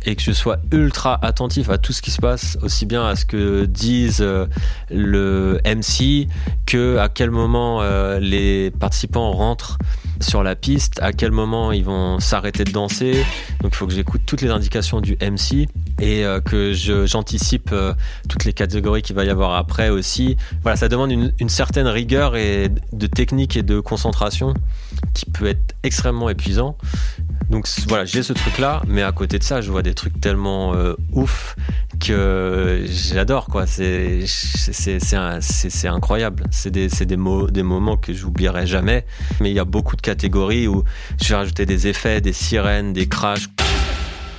et que je sois ultra attentif à tout ce qui se passe, aussi bien à ce que disent euh, le MC que à quel moment euh, les participants rentrent sur la piste, à quel moment ils vont s'arrêter de danser. Donc il faut que j'écoute toutes les indications du MC et euh, que j'anticipe euh, toutes les catégories qu'il va y avoir après aussi. Voilà, ça demande une, certaine rigueur et de technique et de concentration qui peut être extrêmement épuisant. Donc voilà, j'ai ce truc-là, mais à côté de ça, je vois des trucs tellement euh, ouf que j'adore quoi. C'est incroyable. C'est des des mots des moments que j'oublierai jamais. Mais il y a beaucoup de catégories où je vais rajouter des effets, des sirènes, des crashs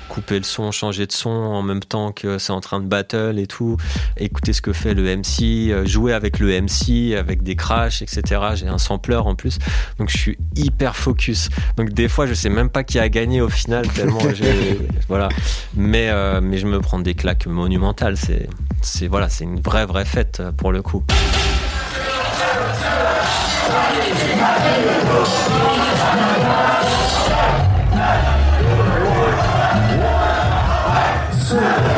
couper le son, changer de son en même temps que c'est en train de battle et tout, écouter ce que fait le MC, euh, jouer avec le MC, avec des crashs, etc. J'ai un sampler en plus, donc je suis hyper focus. Donc des fois, je sais même pas qui a gagné au final tellement voilà. Mais euh, mais je me prends des claques monumentales. C'est c'est voilà, c'est une vraie vraie fête euh, pour le coup. Sure.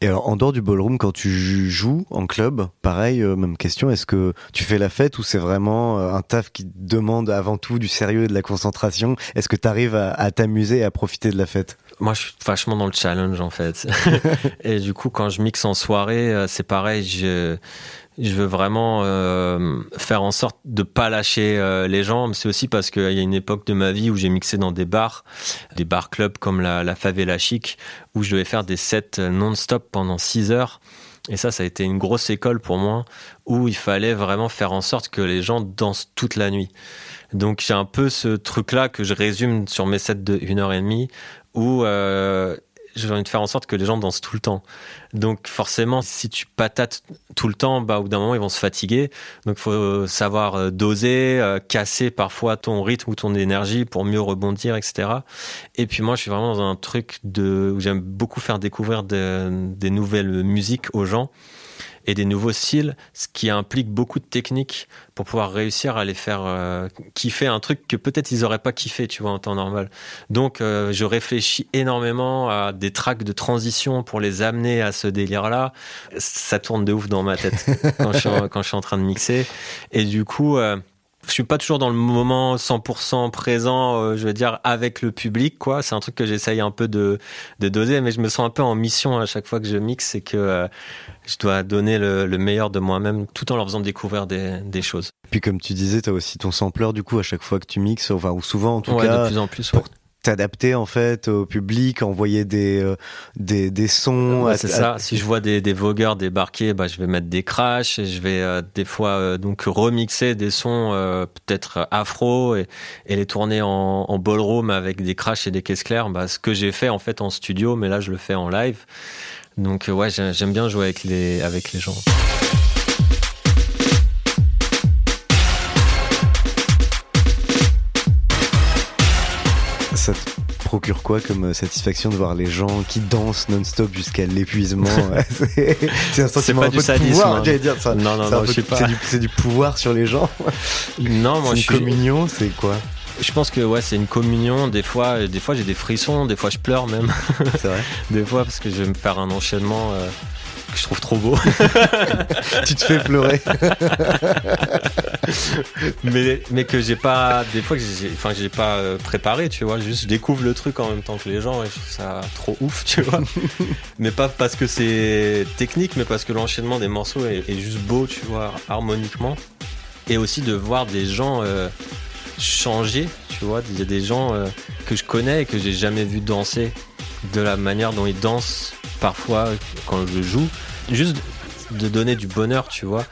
Et alors, en dehors du ballroom, quand tu joues en club, pareil, euh, même question, est-ce que tu fais la fête ou c'est vraiment euh, un taf qui demande avant tout du sérieux et de la concentration? Est-ce que tu arrives à, à t'amuser et à profiter de la fête? Moi, je suis vachement dans le challenge en fait. et du coup, quand je mixe en soirée, euh, c'est pareil. Je, je veux vraiment euh, faire en sorte de pas lâcher euh, les gens. C'est aussi parce qu'il y a une époque de ma vie où j'ai mixé dans des bars, des bars clubs comme la, la Favela Chic, où je devais faire des sets non-stop pendant 6 heures. Et ça, ça a été une grosse école pour moi, où il fallait vraiment faire en sorte que les gens dansent toute la nuit. Donc j'ai un peu ce truc-là que je résume sur mes sets de 1h30, où euh, j'ai envie de faire en sorte que les gens dansent tout le temps. Donc forcément, si tu patates tout le temps, bah, au bout d'un moment, ils vont se fatiguer. Donc faut savoir euh, doser, euh, casser parfois ton rythme ou ton énergie pour mieux rebondir, etc. Et puis moi, je suis vraiment dans un truc de, où j'aime beaucoup faire découvrir de- des nouvelles musiques aux gens et des nouveaux styles, ce qui implique beaucoup de techniques pour pouvoir réussir à les faire euh, kiffer un truc que peut-être ils auraient pas kiffé, tu vois, en temps normal. Donc, euh, je réfléchis énormément à des tracks de transition pour les amener à ce délire-là. Ça tourne de ouf dans ma tête quand, je suis en, quand je suis en train de mixer. Et du coup, euh, je suis pas toujours dans le moment 100% présent, euh, je veux dire, avec le public, quoi. C'est un truc que j'essaye un peu de, de doser, mais je me sens un peu en mission à chaque fois que je mixe, c'est que euh, je dois donner le, le meilleur de moi-même tout en leur faisant découvrir des, des choses. Puis comme tu disais, tu as aussi ton sampler du coup à chaque fois que tu mixes, enfin, ou souvent en tout Ouais, cas. de plus en plus, Pour t'adapter en fait au public, envoyer des, euh, des, des sons. Ouais, c'est ça. Si je vois des, des vogueurs débarquer, bah, je vais mettre des crashs et je vais euh, des fois euh, donc remixer des sons euh, peut-être afro et, et les tourner en, en ballroom avec des crashs et des caisses claires. Bah, ce que j'ai fait en fait en studio, mais là je le fais en live. Donc ouais, j'ai- j'aime bien jouer avec les avec les gens. Ça te procure quoi comme euh, satisfaction de voir les gens qui dansent non-stop jusqu'à l'épuisement? C'est un sentiment pas un du peu de sadisme, pouvoir, hein. j'allais dire ça. Non, non, non, peu je sais de- pas. C'est du, pouvoir sur les gens. Non, moi je une suis communion, c'est quoi? Je pense que ouais, c'est une communion. Des fois, euh, des fois j'ai des frissons, des fois je pleure même. C'est vrai. Des fois parce que je vais me faire un enchaînement euh, que je trouve trop beau. Tu te fais pleurer. mais mais que j'ai pas des fois que j'ai enfin j'ai pas euh, préparé, tu vois, juste je découvre le truc en même temps que les gens et je trouve ça trop ouf, tu vois. mais pas parce que c'est technique, mais parce que l'enchaînement des morceaux est, est juste beau, tu vois, harmoniquement. Et aussi de voir des gens euh, changer, tu vois, il y a des gens euh, que je connais et que j'ai jamais vu danser de la manière dont ils dansent parfois quand je joue. Juste de donner du bonheur, tu vois,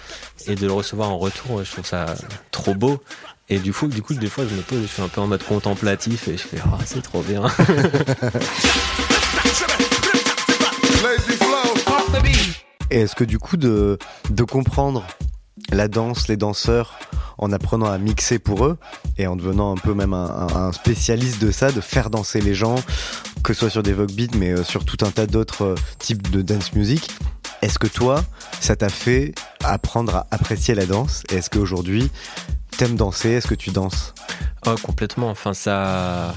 et de le recevoir en retour, je trouve ça trop beau. Et du coup, du coup, des fois, je me pose, je suis un peu en mode contemplatif et je fais, ah, c'est trop bien. Et est-ce que du coup de comprendre la danse, les danseurs, en apprenant à mixer pour eux et en devenant un peu même un, spécialiste de ça, de faire danser les gens, que ce soit sur des Vogue Beats, mais euh, sur tout un tas d'autres euh, types de dance music, est-ce que toi, ça t'a fait apprendre à apprécier la danse? Est-ce qu'aujourd'hui, t'aimes danser? Est-ce que tu danses? Oh, complètement. Enfin, ça.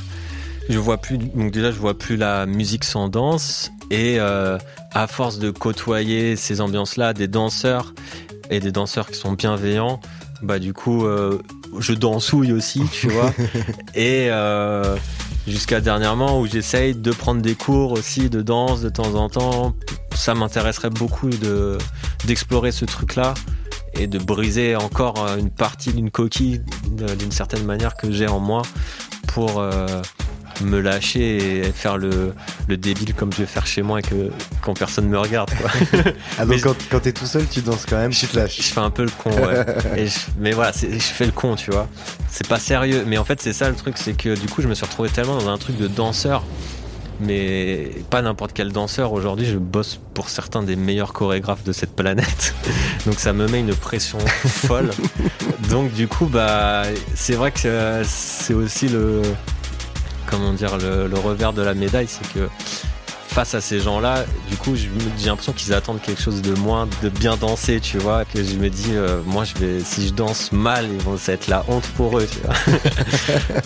Je vois plus. Donc, déjà, je vois plus la musique sans danse. Et euh, à force de côtoyer ces ambiances-là, des danseurs et des danseurs qui sont bienveillants, bah, du coup, euh, je dansouille aussi, tu vois. et euh, jusqu'à dernièrement où j'essaye de prendre des cours aussi de danse de temps en temps. Ça m'intéresserait beaucoup de d'explorer ce truc-là et de briser encore euh, une partie d'une coquille d'une certaine manière que j'ai en moi pour euh, me lâcher et faire le, le débile comme je vais faire chez moi et que quand personne me regarde quoi. Ah, Mais donc quand, quand t'es tout seul, tu danses quand même, tu te lâches. je fais un peu le con ouais. Et je- mais voilà je fais le con tu vois c'est pas sérieux mais en fait c'est ça le truc c'est que du coup je me suis retrouvé tellement dans un truc de danseur mais pas n'importe quel danseur aujourd'hui je bosse pour certains des meilleurs chorégraphes de cette planète donc ça me met une pression folle donc du coup bah c'est vrai que euh, c'est aussi le comment dire le, revers de la médaille c'est que face à ces gens-là, du coup, j'ai l'impression qu'ils attendent quelque chose de moins, de bien danser, tu vois. Que je me dis, euh, moi, je vais, si je danse mal, ils vont, ça être la honte pour eux, tu vois.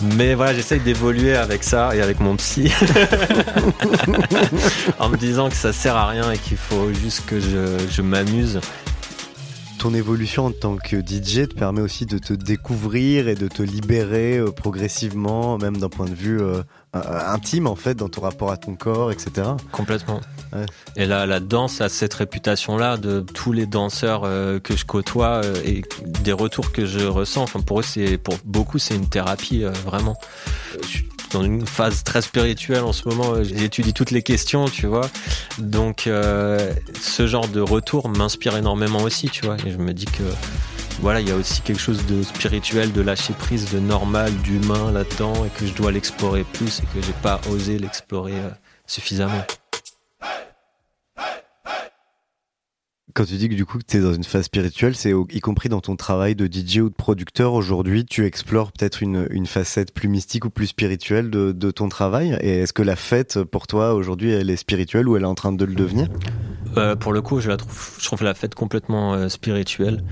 Mais voilà, j'essaye d'évoluer avec ça et avec mon psy, en me disant que ça sert à rien et qu'il faut juste que je, je m'amuse. Ton évolution en tant que DJ te permet aussi de te découvrir et de te libérer euh, progressivement, même d'un point de vue euh, intime en fait, dans ton rapport à ton corps, etc. Complètement. Ouais. Et la, la danse a cette réputation-là de tous les danseurs euh, que je côtoie et des retours que je ressens. Enfin, pour eux, c'est pour beaucoup, c'est une thérapie vraiment. Je dans une phase très spirituelle en ce moment. euh, J'étudie toutes les questions, tu vois. Donc, euh, ce genre de retour m'inspire énormément aussi, tu vois. Et je me dis que voilà, il y a aussi quelque chose de spirituel, de lâcher prise, de normal, d'humain là-dedans, et que je dois l'explorer plus et que j'ai pas osé l'explorer euh, suffisamment. Quand tu dis que du coup tu es dans une phase spirituelle, c'est y compris dans ton travail de DJ ou de producteur aujourd'hui, tu explores peut-être une, une facette plus mystique ou plus spirituelle de, de ton travail? Et est-ce que la fête pour toi aujourd'hui elle est spirituelle ou elle est en train de le devenir? Euh, pour le coup, je la trouve, je trouve la fête complètement euh, spirituelle.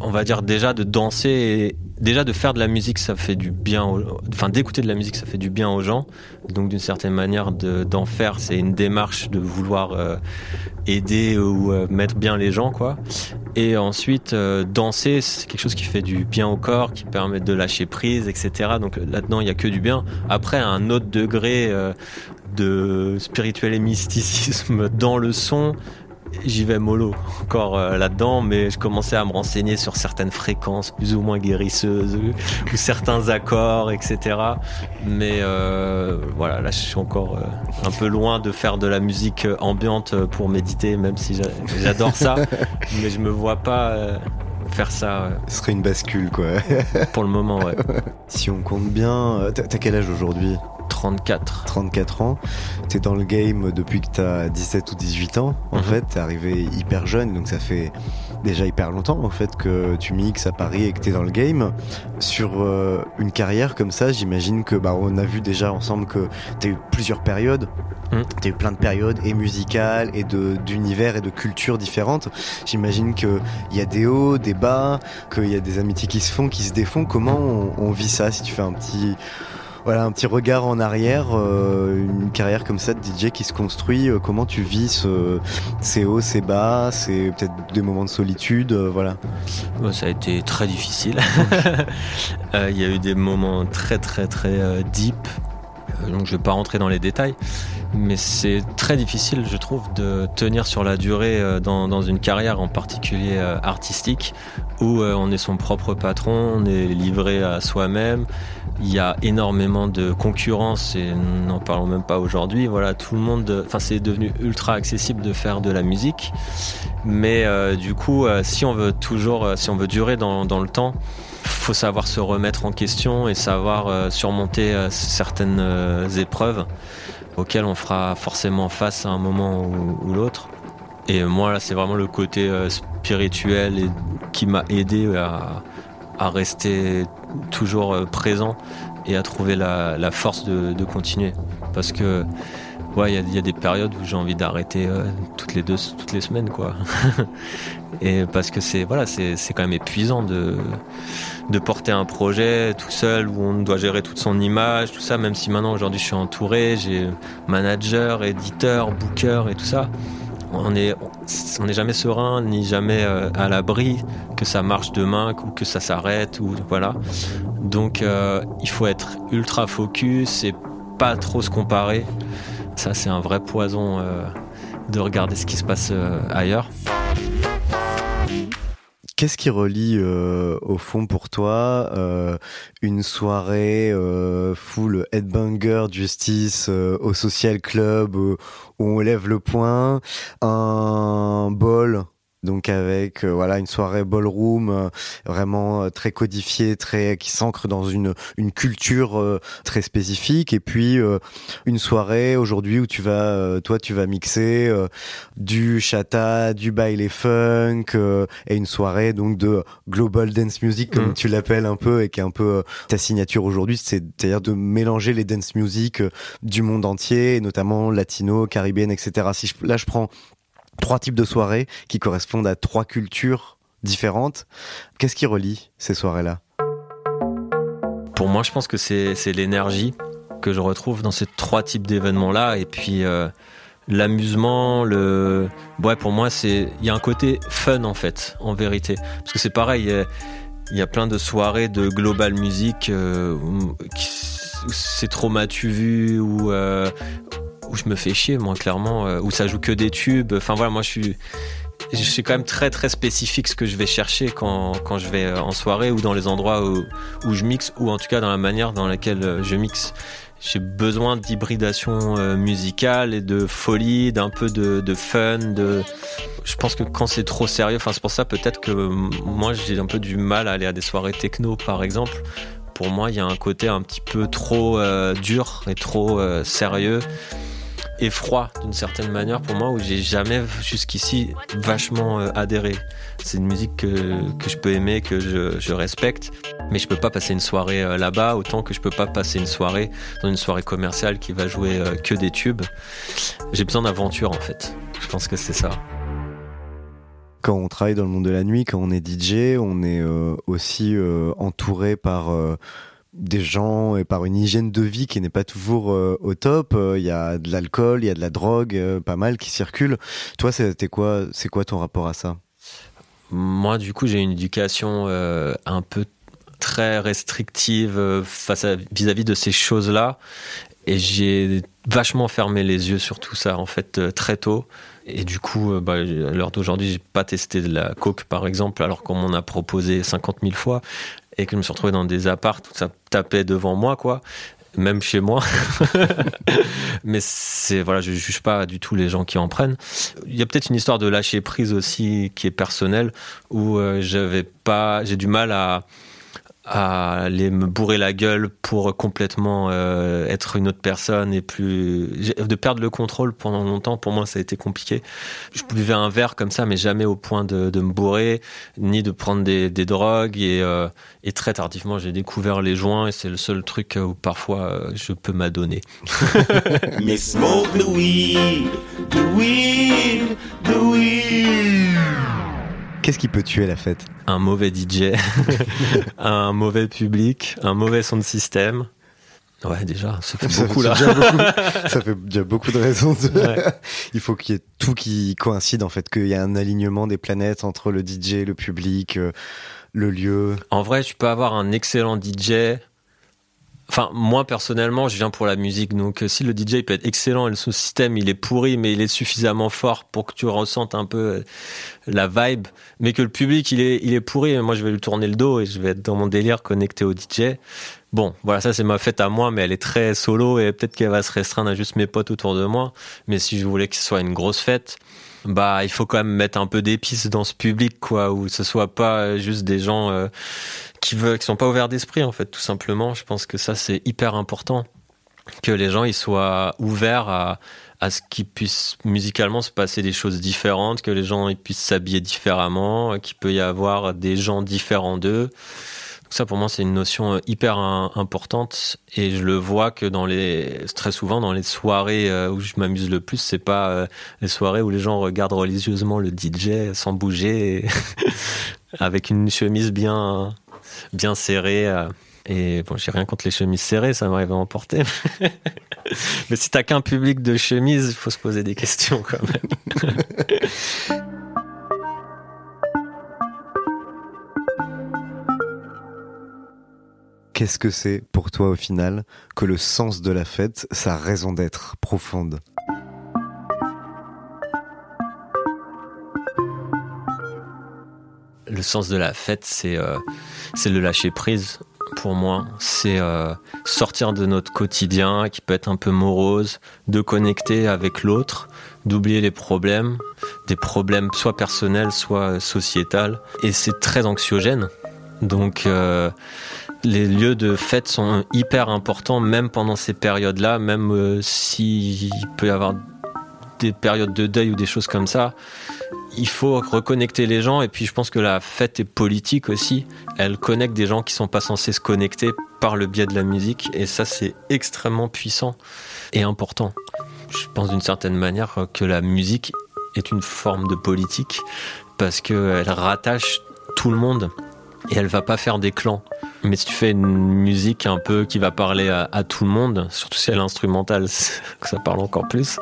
On va dire déjà de danser déjà de faire de la musique, ça fait du bien. aux- Enfin, d'écouter de la musique, ça fait du bien aux gens. Donc, d'une certaine manière, de- d'en faire, c'est une démarche de vouloir euh, aider ou mettre bien les gens, quoi. Et ensuite, danser, c'est quelque chose qui fait du bien au corps, qui permet de lâcher prise, etc. Donc là-dedans, il y a que du bien. Après, un autre degré de spirituel et mysticisme dans le son, j'y vais mollo encore euh, là-dedans, mais je commençais à me renseigner sur certaines fréquences plus ou moins guérisseuses ou, certains accords, etc. Mais euh, voilà, là je suis encore euh, un peu loin de faire de la musique ambiante pour méditer, même si j'a- j'adore ça, mais je me vois pas faire ça Ce serait une bascule, quoi. pour le moment, ouais. si on compte bien, t'as quel âge aujourd'hui? 34. 34 ans. T'es dans le game depuis que t'as 17 ou 18 ans. En Mhm. fait, t'es arrivé hyper jeune, donc ça fait déjà hyper longtemps en fait que tu mixes à Paris et que t'es dans le game. Sur euh, une carrière comme ça, j'imagine que bah on a vu déjà ensemble que t'as eu plusieurs périodes. Mhm. T'as eu plein de périodes et musicales et de d'univers et de cultures différentes. J'imagine que il y a des hauts, des bas, qu'il y a des amitiés qui se font, qui se défont. Comment on, on vit ça Si tu fais un petit voilà, un petit regard en arrière, euh, une carrière comme ça de DJ qui se construit, euh, comment tu vis ce, ces hauts, ces bas, c'est peut-être des moments de solitude, euh, voilà. Ça a été très difficile. Il y a eu des moments très très très deep. Donc je vais pas rentrer dans les détails, mais c'est très difficile, je trouve, de tenir sur la durée dans, dans une carrière en particulier artistique où on est son propre patron, on est livré à soi-même. Il y a énormément de concurrence et n'en parlons même pas aujourd'hui. Voilà, tout le monde, enfin c'est devenu ultra accessible de faire de la musique, mais euh, du coup, euh, si on veut toujours, euh, si on veut durer dans, le temps, faut savoir se remettre en question et savoir surmonter certaines épreuves auxquelles on fera forcément face à un moment ou, l'autre. Et moi, là, c'est vraiment le côté spirituel qui m'a aidé à, à rester toujours euh, présent et à trouver la, force de, continuer. Parce que, ouais, il y a- des périodes où j'ai envie d'arrêter euh, toutes les deux, toutes les semaines, quoi. et parce que c'est, voilà, c'est quand même épuisant de de porter un projet tout seul où on doit gérer toute son image, tout ça, même si maintenant aujourd'hui je suis entouré, j'ai manager, éditeur, booker et tout ça. On est, on n'est jamais serein ni jamais euh, à l'abri que ça marche demain ou que ça s'arrête ou voilà. Donc euh, il faut être ultra focus et pas trop se comparer. Ça c'est un vrai poison euh, de regarder ce qui se passe ailleurs. Qu'est-ce qui relie euh, au fond pour toi euh, une soirée euh, full headbanger justice euh, au social club où on lève le poing, un bol donc avec euh, voilà une soirée ballroom euh, vraiment euh, très codifiée, très qui s'ancre dans une une culture très spécifique et puis une soirée aujourd'hui où tu vas toi tu vas mixer du chata, du baile funk et une soirée donc de global dance music comme Mhm. tu l'appelles un peu et qui est un peu ta signature aujourd'hui, c'est-à-dire de mélanger les dance music du monde entier, et notamment latino, caribéenne, etc. Si je, là je prends trois types de soirées qui correspondent à trois cultures différentes, qu'est-ce qui relie ces soirées-là? Pour moi, je pense que c'est l'énergie que je retrouve dans ces trois types d'événements-là. Et puis euh, l'amusement, le. Ouais, pour moi, c'est. Il y a un côté fun, en fait, en vérité. Parce que c'est pareil, il y a- plein de soirées de global music euh, c'est trop m'as-tu vu, ou. Où je me fais chier, moi, clairement, euh, où ça joue que des tubes. Enfin, voilà, moi, je suis. Je suis quand même très très spécifique ce que je vais chercher quand, quand je vais euh, en soirée ou dans les endroits où, où je mixe ou en tout cas dans la manière dans laquelle euh, je mixe. J'ai besoin d'hybridation musicale et de folie, d'un peu de, fun. De... Je pense que quand c'est trop sérieux, enfin c'est pour ça peut-être que moi j'ai un peu du mal à aller à des soirées techno par exemple. Pour moi il y a un côté un petit peu trop dur et trop sérieux et froid d'une certaine manière pour moi où j'ai jamais jusqu'ici vachement euh, adhéré. C'est une musique que, que je peux aimer, que je, je respecte, mais je peux pas passer une soirée euh, là-bas autant que je peux pas passer une soirée dans une soirée commerciale qui va jouer euh, que des tubes. J'ai besoin d'aventure en fait. Je pense que c'est ça. Quand on travaille dans le monde de la nuit, quand on est DJ, on est euh, aussi euh, entouré par euh, des gens et par une hygiène de vie qui n'est pas toujours euh, au top. Il y a de l'alcool, il y a de la drogue, euh, pas mal qui circule. Toi, c'était quoi C'est quoi ton rapport à ça? Moi, du coup, j'ai une éducation euh, un peu très restrictive euh, face à vis-à-vis de ces choses-là, et j'ai vachement fermé les yeux sur tout ça en fait euh, très tôt. Et du coup, euh, bah, à l'heure d'aujourd'hui, j'ai pas testé de la coke par exemple, alors qu'on m'en a proposé 50 000 fois, et que je me suis retrouvé dans des apparts où ça tapait devant moi, quoi même chez moi. Mais c'est voilà, je juge pas du tout les gens qui en prennent. Il y a peut-être une histoire de lâcher prise aussi qui est personnelle où euh, j'avais pas, j'ai du mal à à aller me bourrer la gueule pour complètement euh, être une autre personne et plus de perdre le contrôle pendant longtemps pour moi ça a été compliqué. Je buvais un verre comme ça mais jamais au point de, de me bourrer ni de prendre des, des drogues. Et, euh, et très tardivement j'ai découvert les joints et c'est le seul truc où parfois euh, je peux m'adonner. Mais smoke the weed, the weed, the weed. Qu'est-ce qui peut tuer la fête? Un mauvais DJ, un mauvais public, un mauvais son de système. Ouais, déjà, ça fait Ça beaucoup fait là. déjà beaucoup- ça fait déjà beaucoup de raisons. de- Ouais. Il faut qu'il y ait tout qui coïncide en fait, qu'il y ait un alignement des planètes entre le DJ, le public, euh, le lieu. En vrai, tu peux avoir un excellent DJ. Enfin, moi personnellement, je viens pour la musique. Donc, euh, si le DJ peut être excellent et le son système il est pourri, mais il est suffisamment fort pour que tu ressentes un peu euh, la vibe, mais que le public il est il est pourri, moi je vais lui tourner le dos et je vais être dans mon délire connecté au DJ. Bon, voilà, ça c'est ma fête à moi, mais elle est très solo et peut-être qu'elle va se restreindre à juste mes potes autour de moi. Mais si je voulais que ce soit une grosse fête, bah il faut quand même mettre un peu d'épices dans ce public, quoi, où ce soit pas euh, juste des gens euh, qui veulent, qui sont pas ouverts d'esprit, en fait, tout simplement. Je pense que ça c'est hyper important que les gens ils soient ouverts à, ce qu'ils puissent musicalement se passer des choses différentes, que les gens puissent s'habiller différemment, qu'il peut y avoir des gens différents d'eux. Ça pour moi c'est une notion euh, hyper importante et je le vois que dans les très souvent dans les soirées euh, où je m'amuse le plus, c'est pas euh, les soirées où les gens regardent religieusement le DJ sans bouger avec une chemise bien bien serrée et bon, j'ai rien contre les chemises serrées, ça m'arrive à emporter. Mais si t'as qu'un public de chemises, il faut se poser des questions quand même. Qu'est-ce que c'est pour toi au final que le sens de la fête, sa raison d'être profonde? Le sens de la fête, c'est euh, le lâcher prise pour moi. C'est euh, sortir de notre quotidien qui peut être un peu morose, de connecter avec l'autre, d'oublier les problèmes, des problèmes soit personnels, soit sociétals. Et c'est très anxiogène. Donc euh, les lieux de fête sont hyper importants, même pendant ces périodes-là, même euh, s'il peut y avoir des périodes de deuil ou des choses comme ça. Il faut reconnecter les gens et puis je pense que la fête est politique aussi. Elle connecte des gens qui sont pas censés se connecter par le biais de la musique et ça c'est extrêmement puissant et important. Je pense d'une certaine manière que la musique est une forme de politique parce qu'elle rattache tout le monde et elle va pas faire des clans. Mais si tu fais une musique un peu qui va parler à, à tout le monde, surtout si elle est instrumentale, que ça parle encore plus,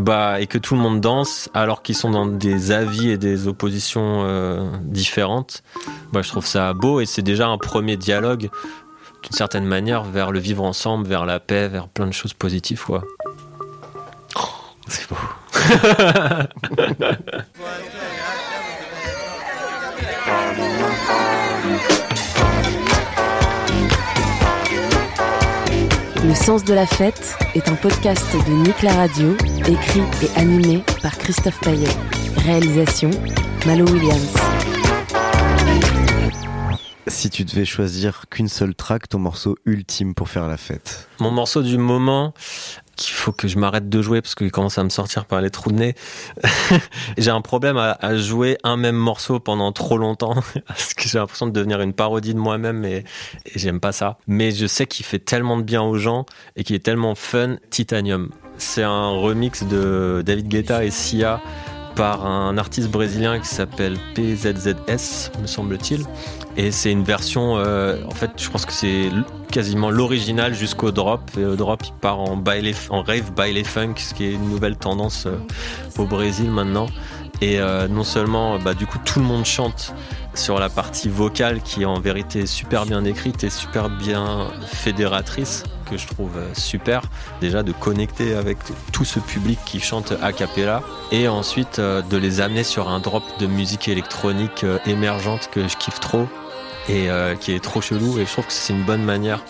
bah et que tout le monde danse alors qu'ils sont dans des avis et des oppositions euh, différentes, bah je trouve ça beau et c'est déjà un premier dialogue d'une certaine manière vers le vivre ensemble, vers la paix, vers plein de choses positives quoi. Oh, c'est beau. Le sens de la fête est un podcast de Nick Radio, écrit et animé par Christophe Payet. Réalisation Malo Williams. Si tu devais choisir qu'une seule track, ton morceau ultime pour faire la fête Mon morceau du moment, qu'il faut que je m'arrête de jouer parce qu'il commence à me sortir par les trous de nez. j'ai un problème à, jouer un même morceau pendant trop longtemps parce que j'ai l'impression de devenir une parodie de moi-même et j'aime pas ça. Mais je sais qu'il fait tellement de bien aux gens et qu'il est tellement fun. Titanium. C'est un remix de David Guetta et Sia par un artiste brésilien qui s'appelle PZZS, me semble-t-il. Et c'est une version, euh, en fait, je pense que c'est quasiment l'original jusqu'au drop. Et au drop, il part en, baile, en rave baile funk, ce qui est une nouvelle tendance euh, au Brésil maintenant. Et euh, non seulement, bah, du coup, tout le monde chante sur la partie vocale qui est en vérité super bien écrite et super bien fédératrice que je trouve euh, super déjà de connecter avec tout ce public qui chante a cappella et ensuite euh, de les amener sur un drop de musique électronique euh, émergente que je kiffe trop et qui est trop chelou et je trouve que c'est une bonne manière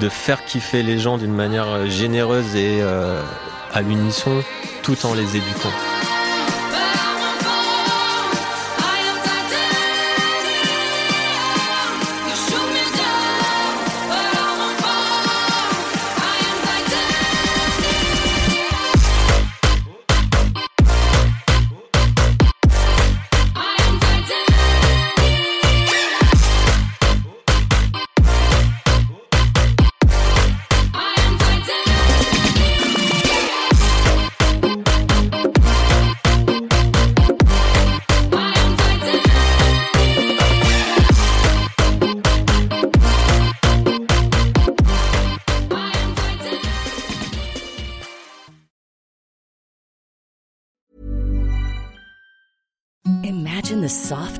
de faire kiffer les gens d'une manière généreuse et à l'unisson tout en les éduquant.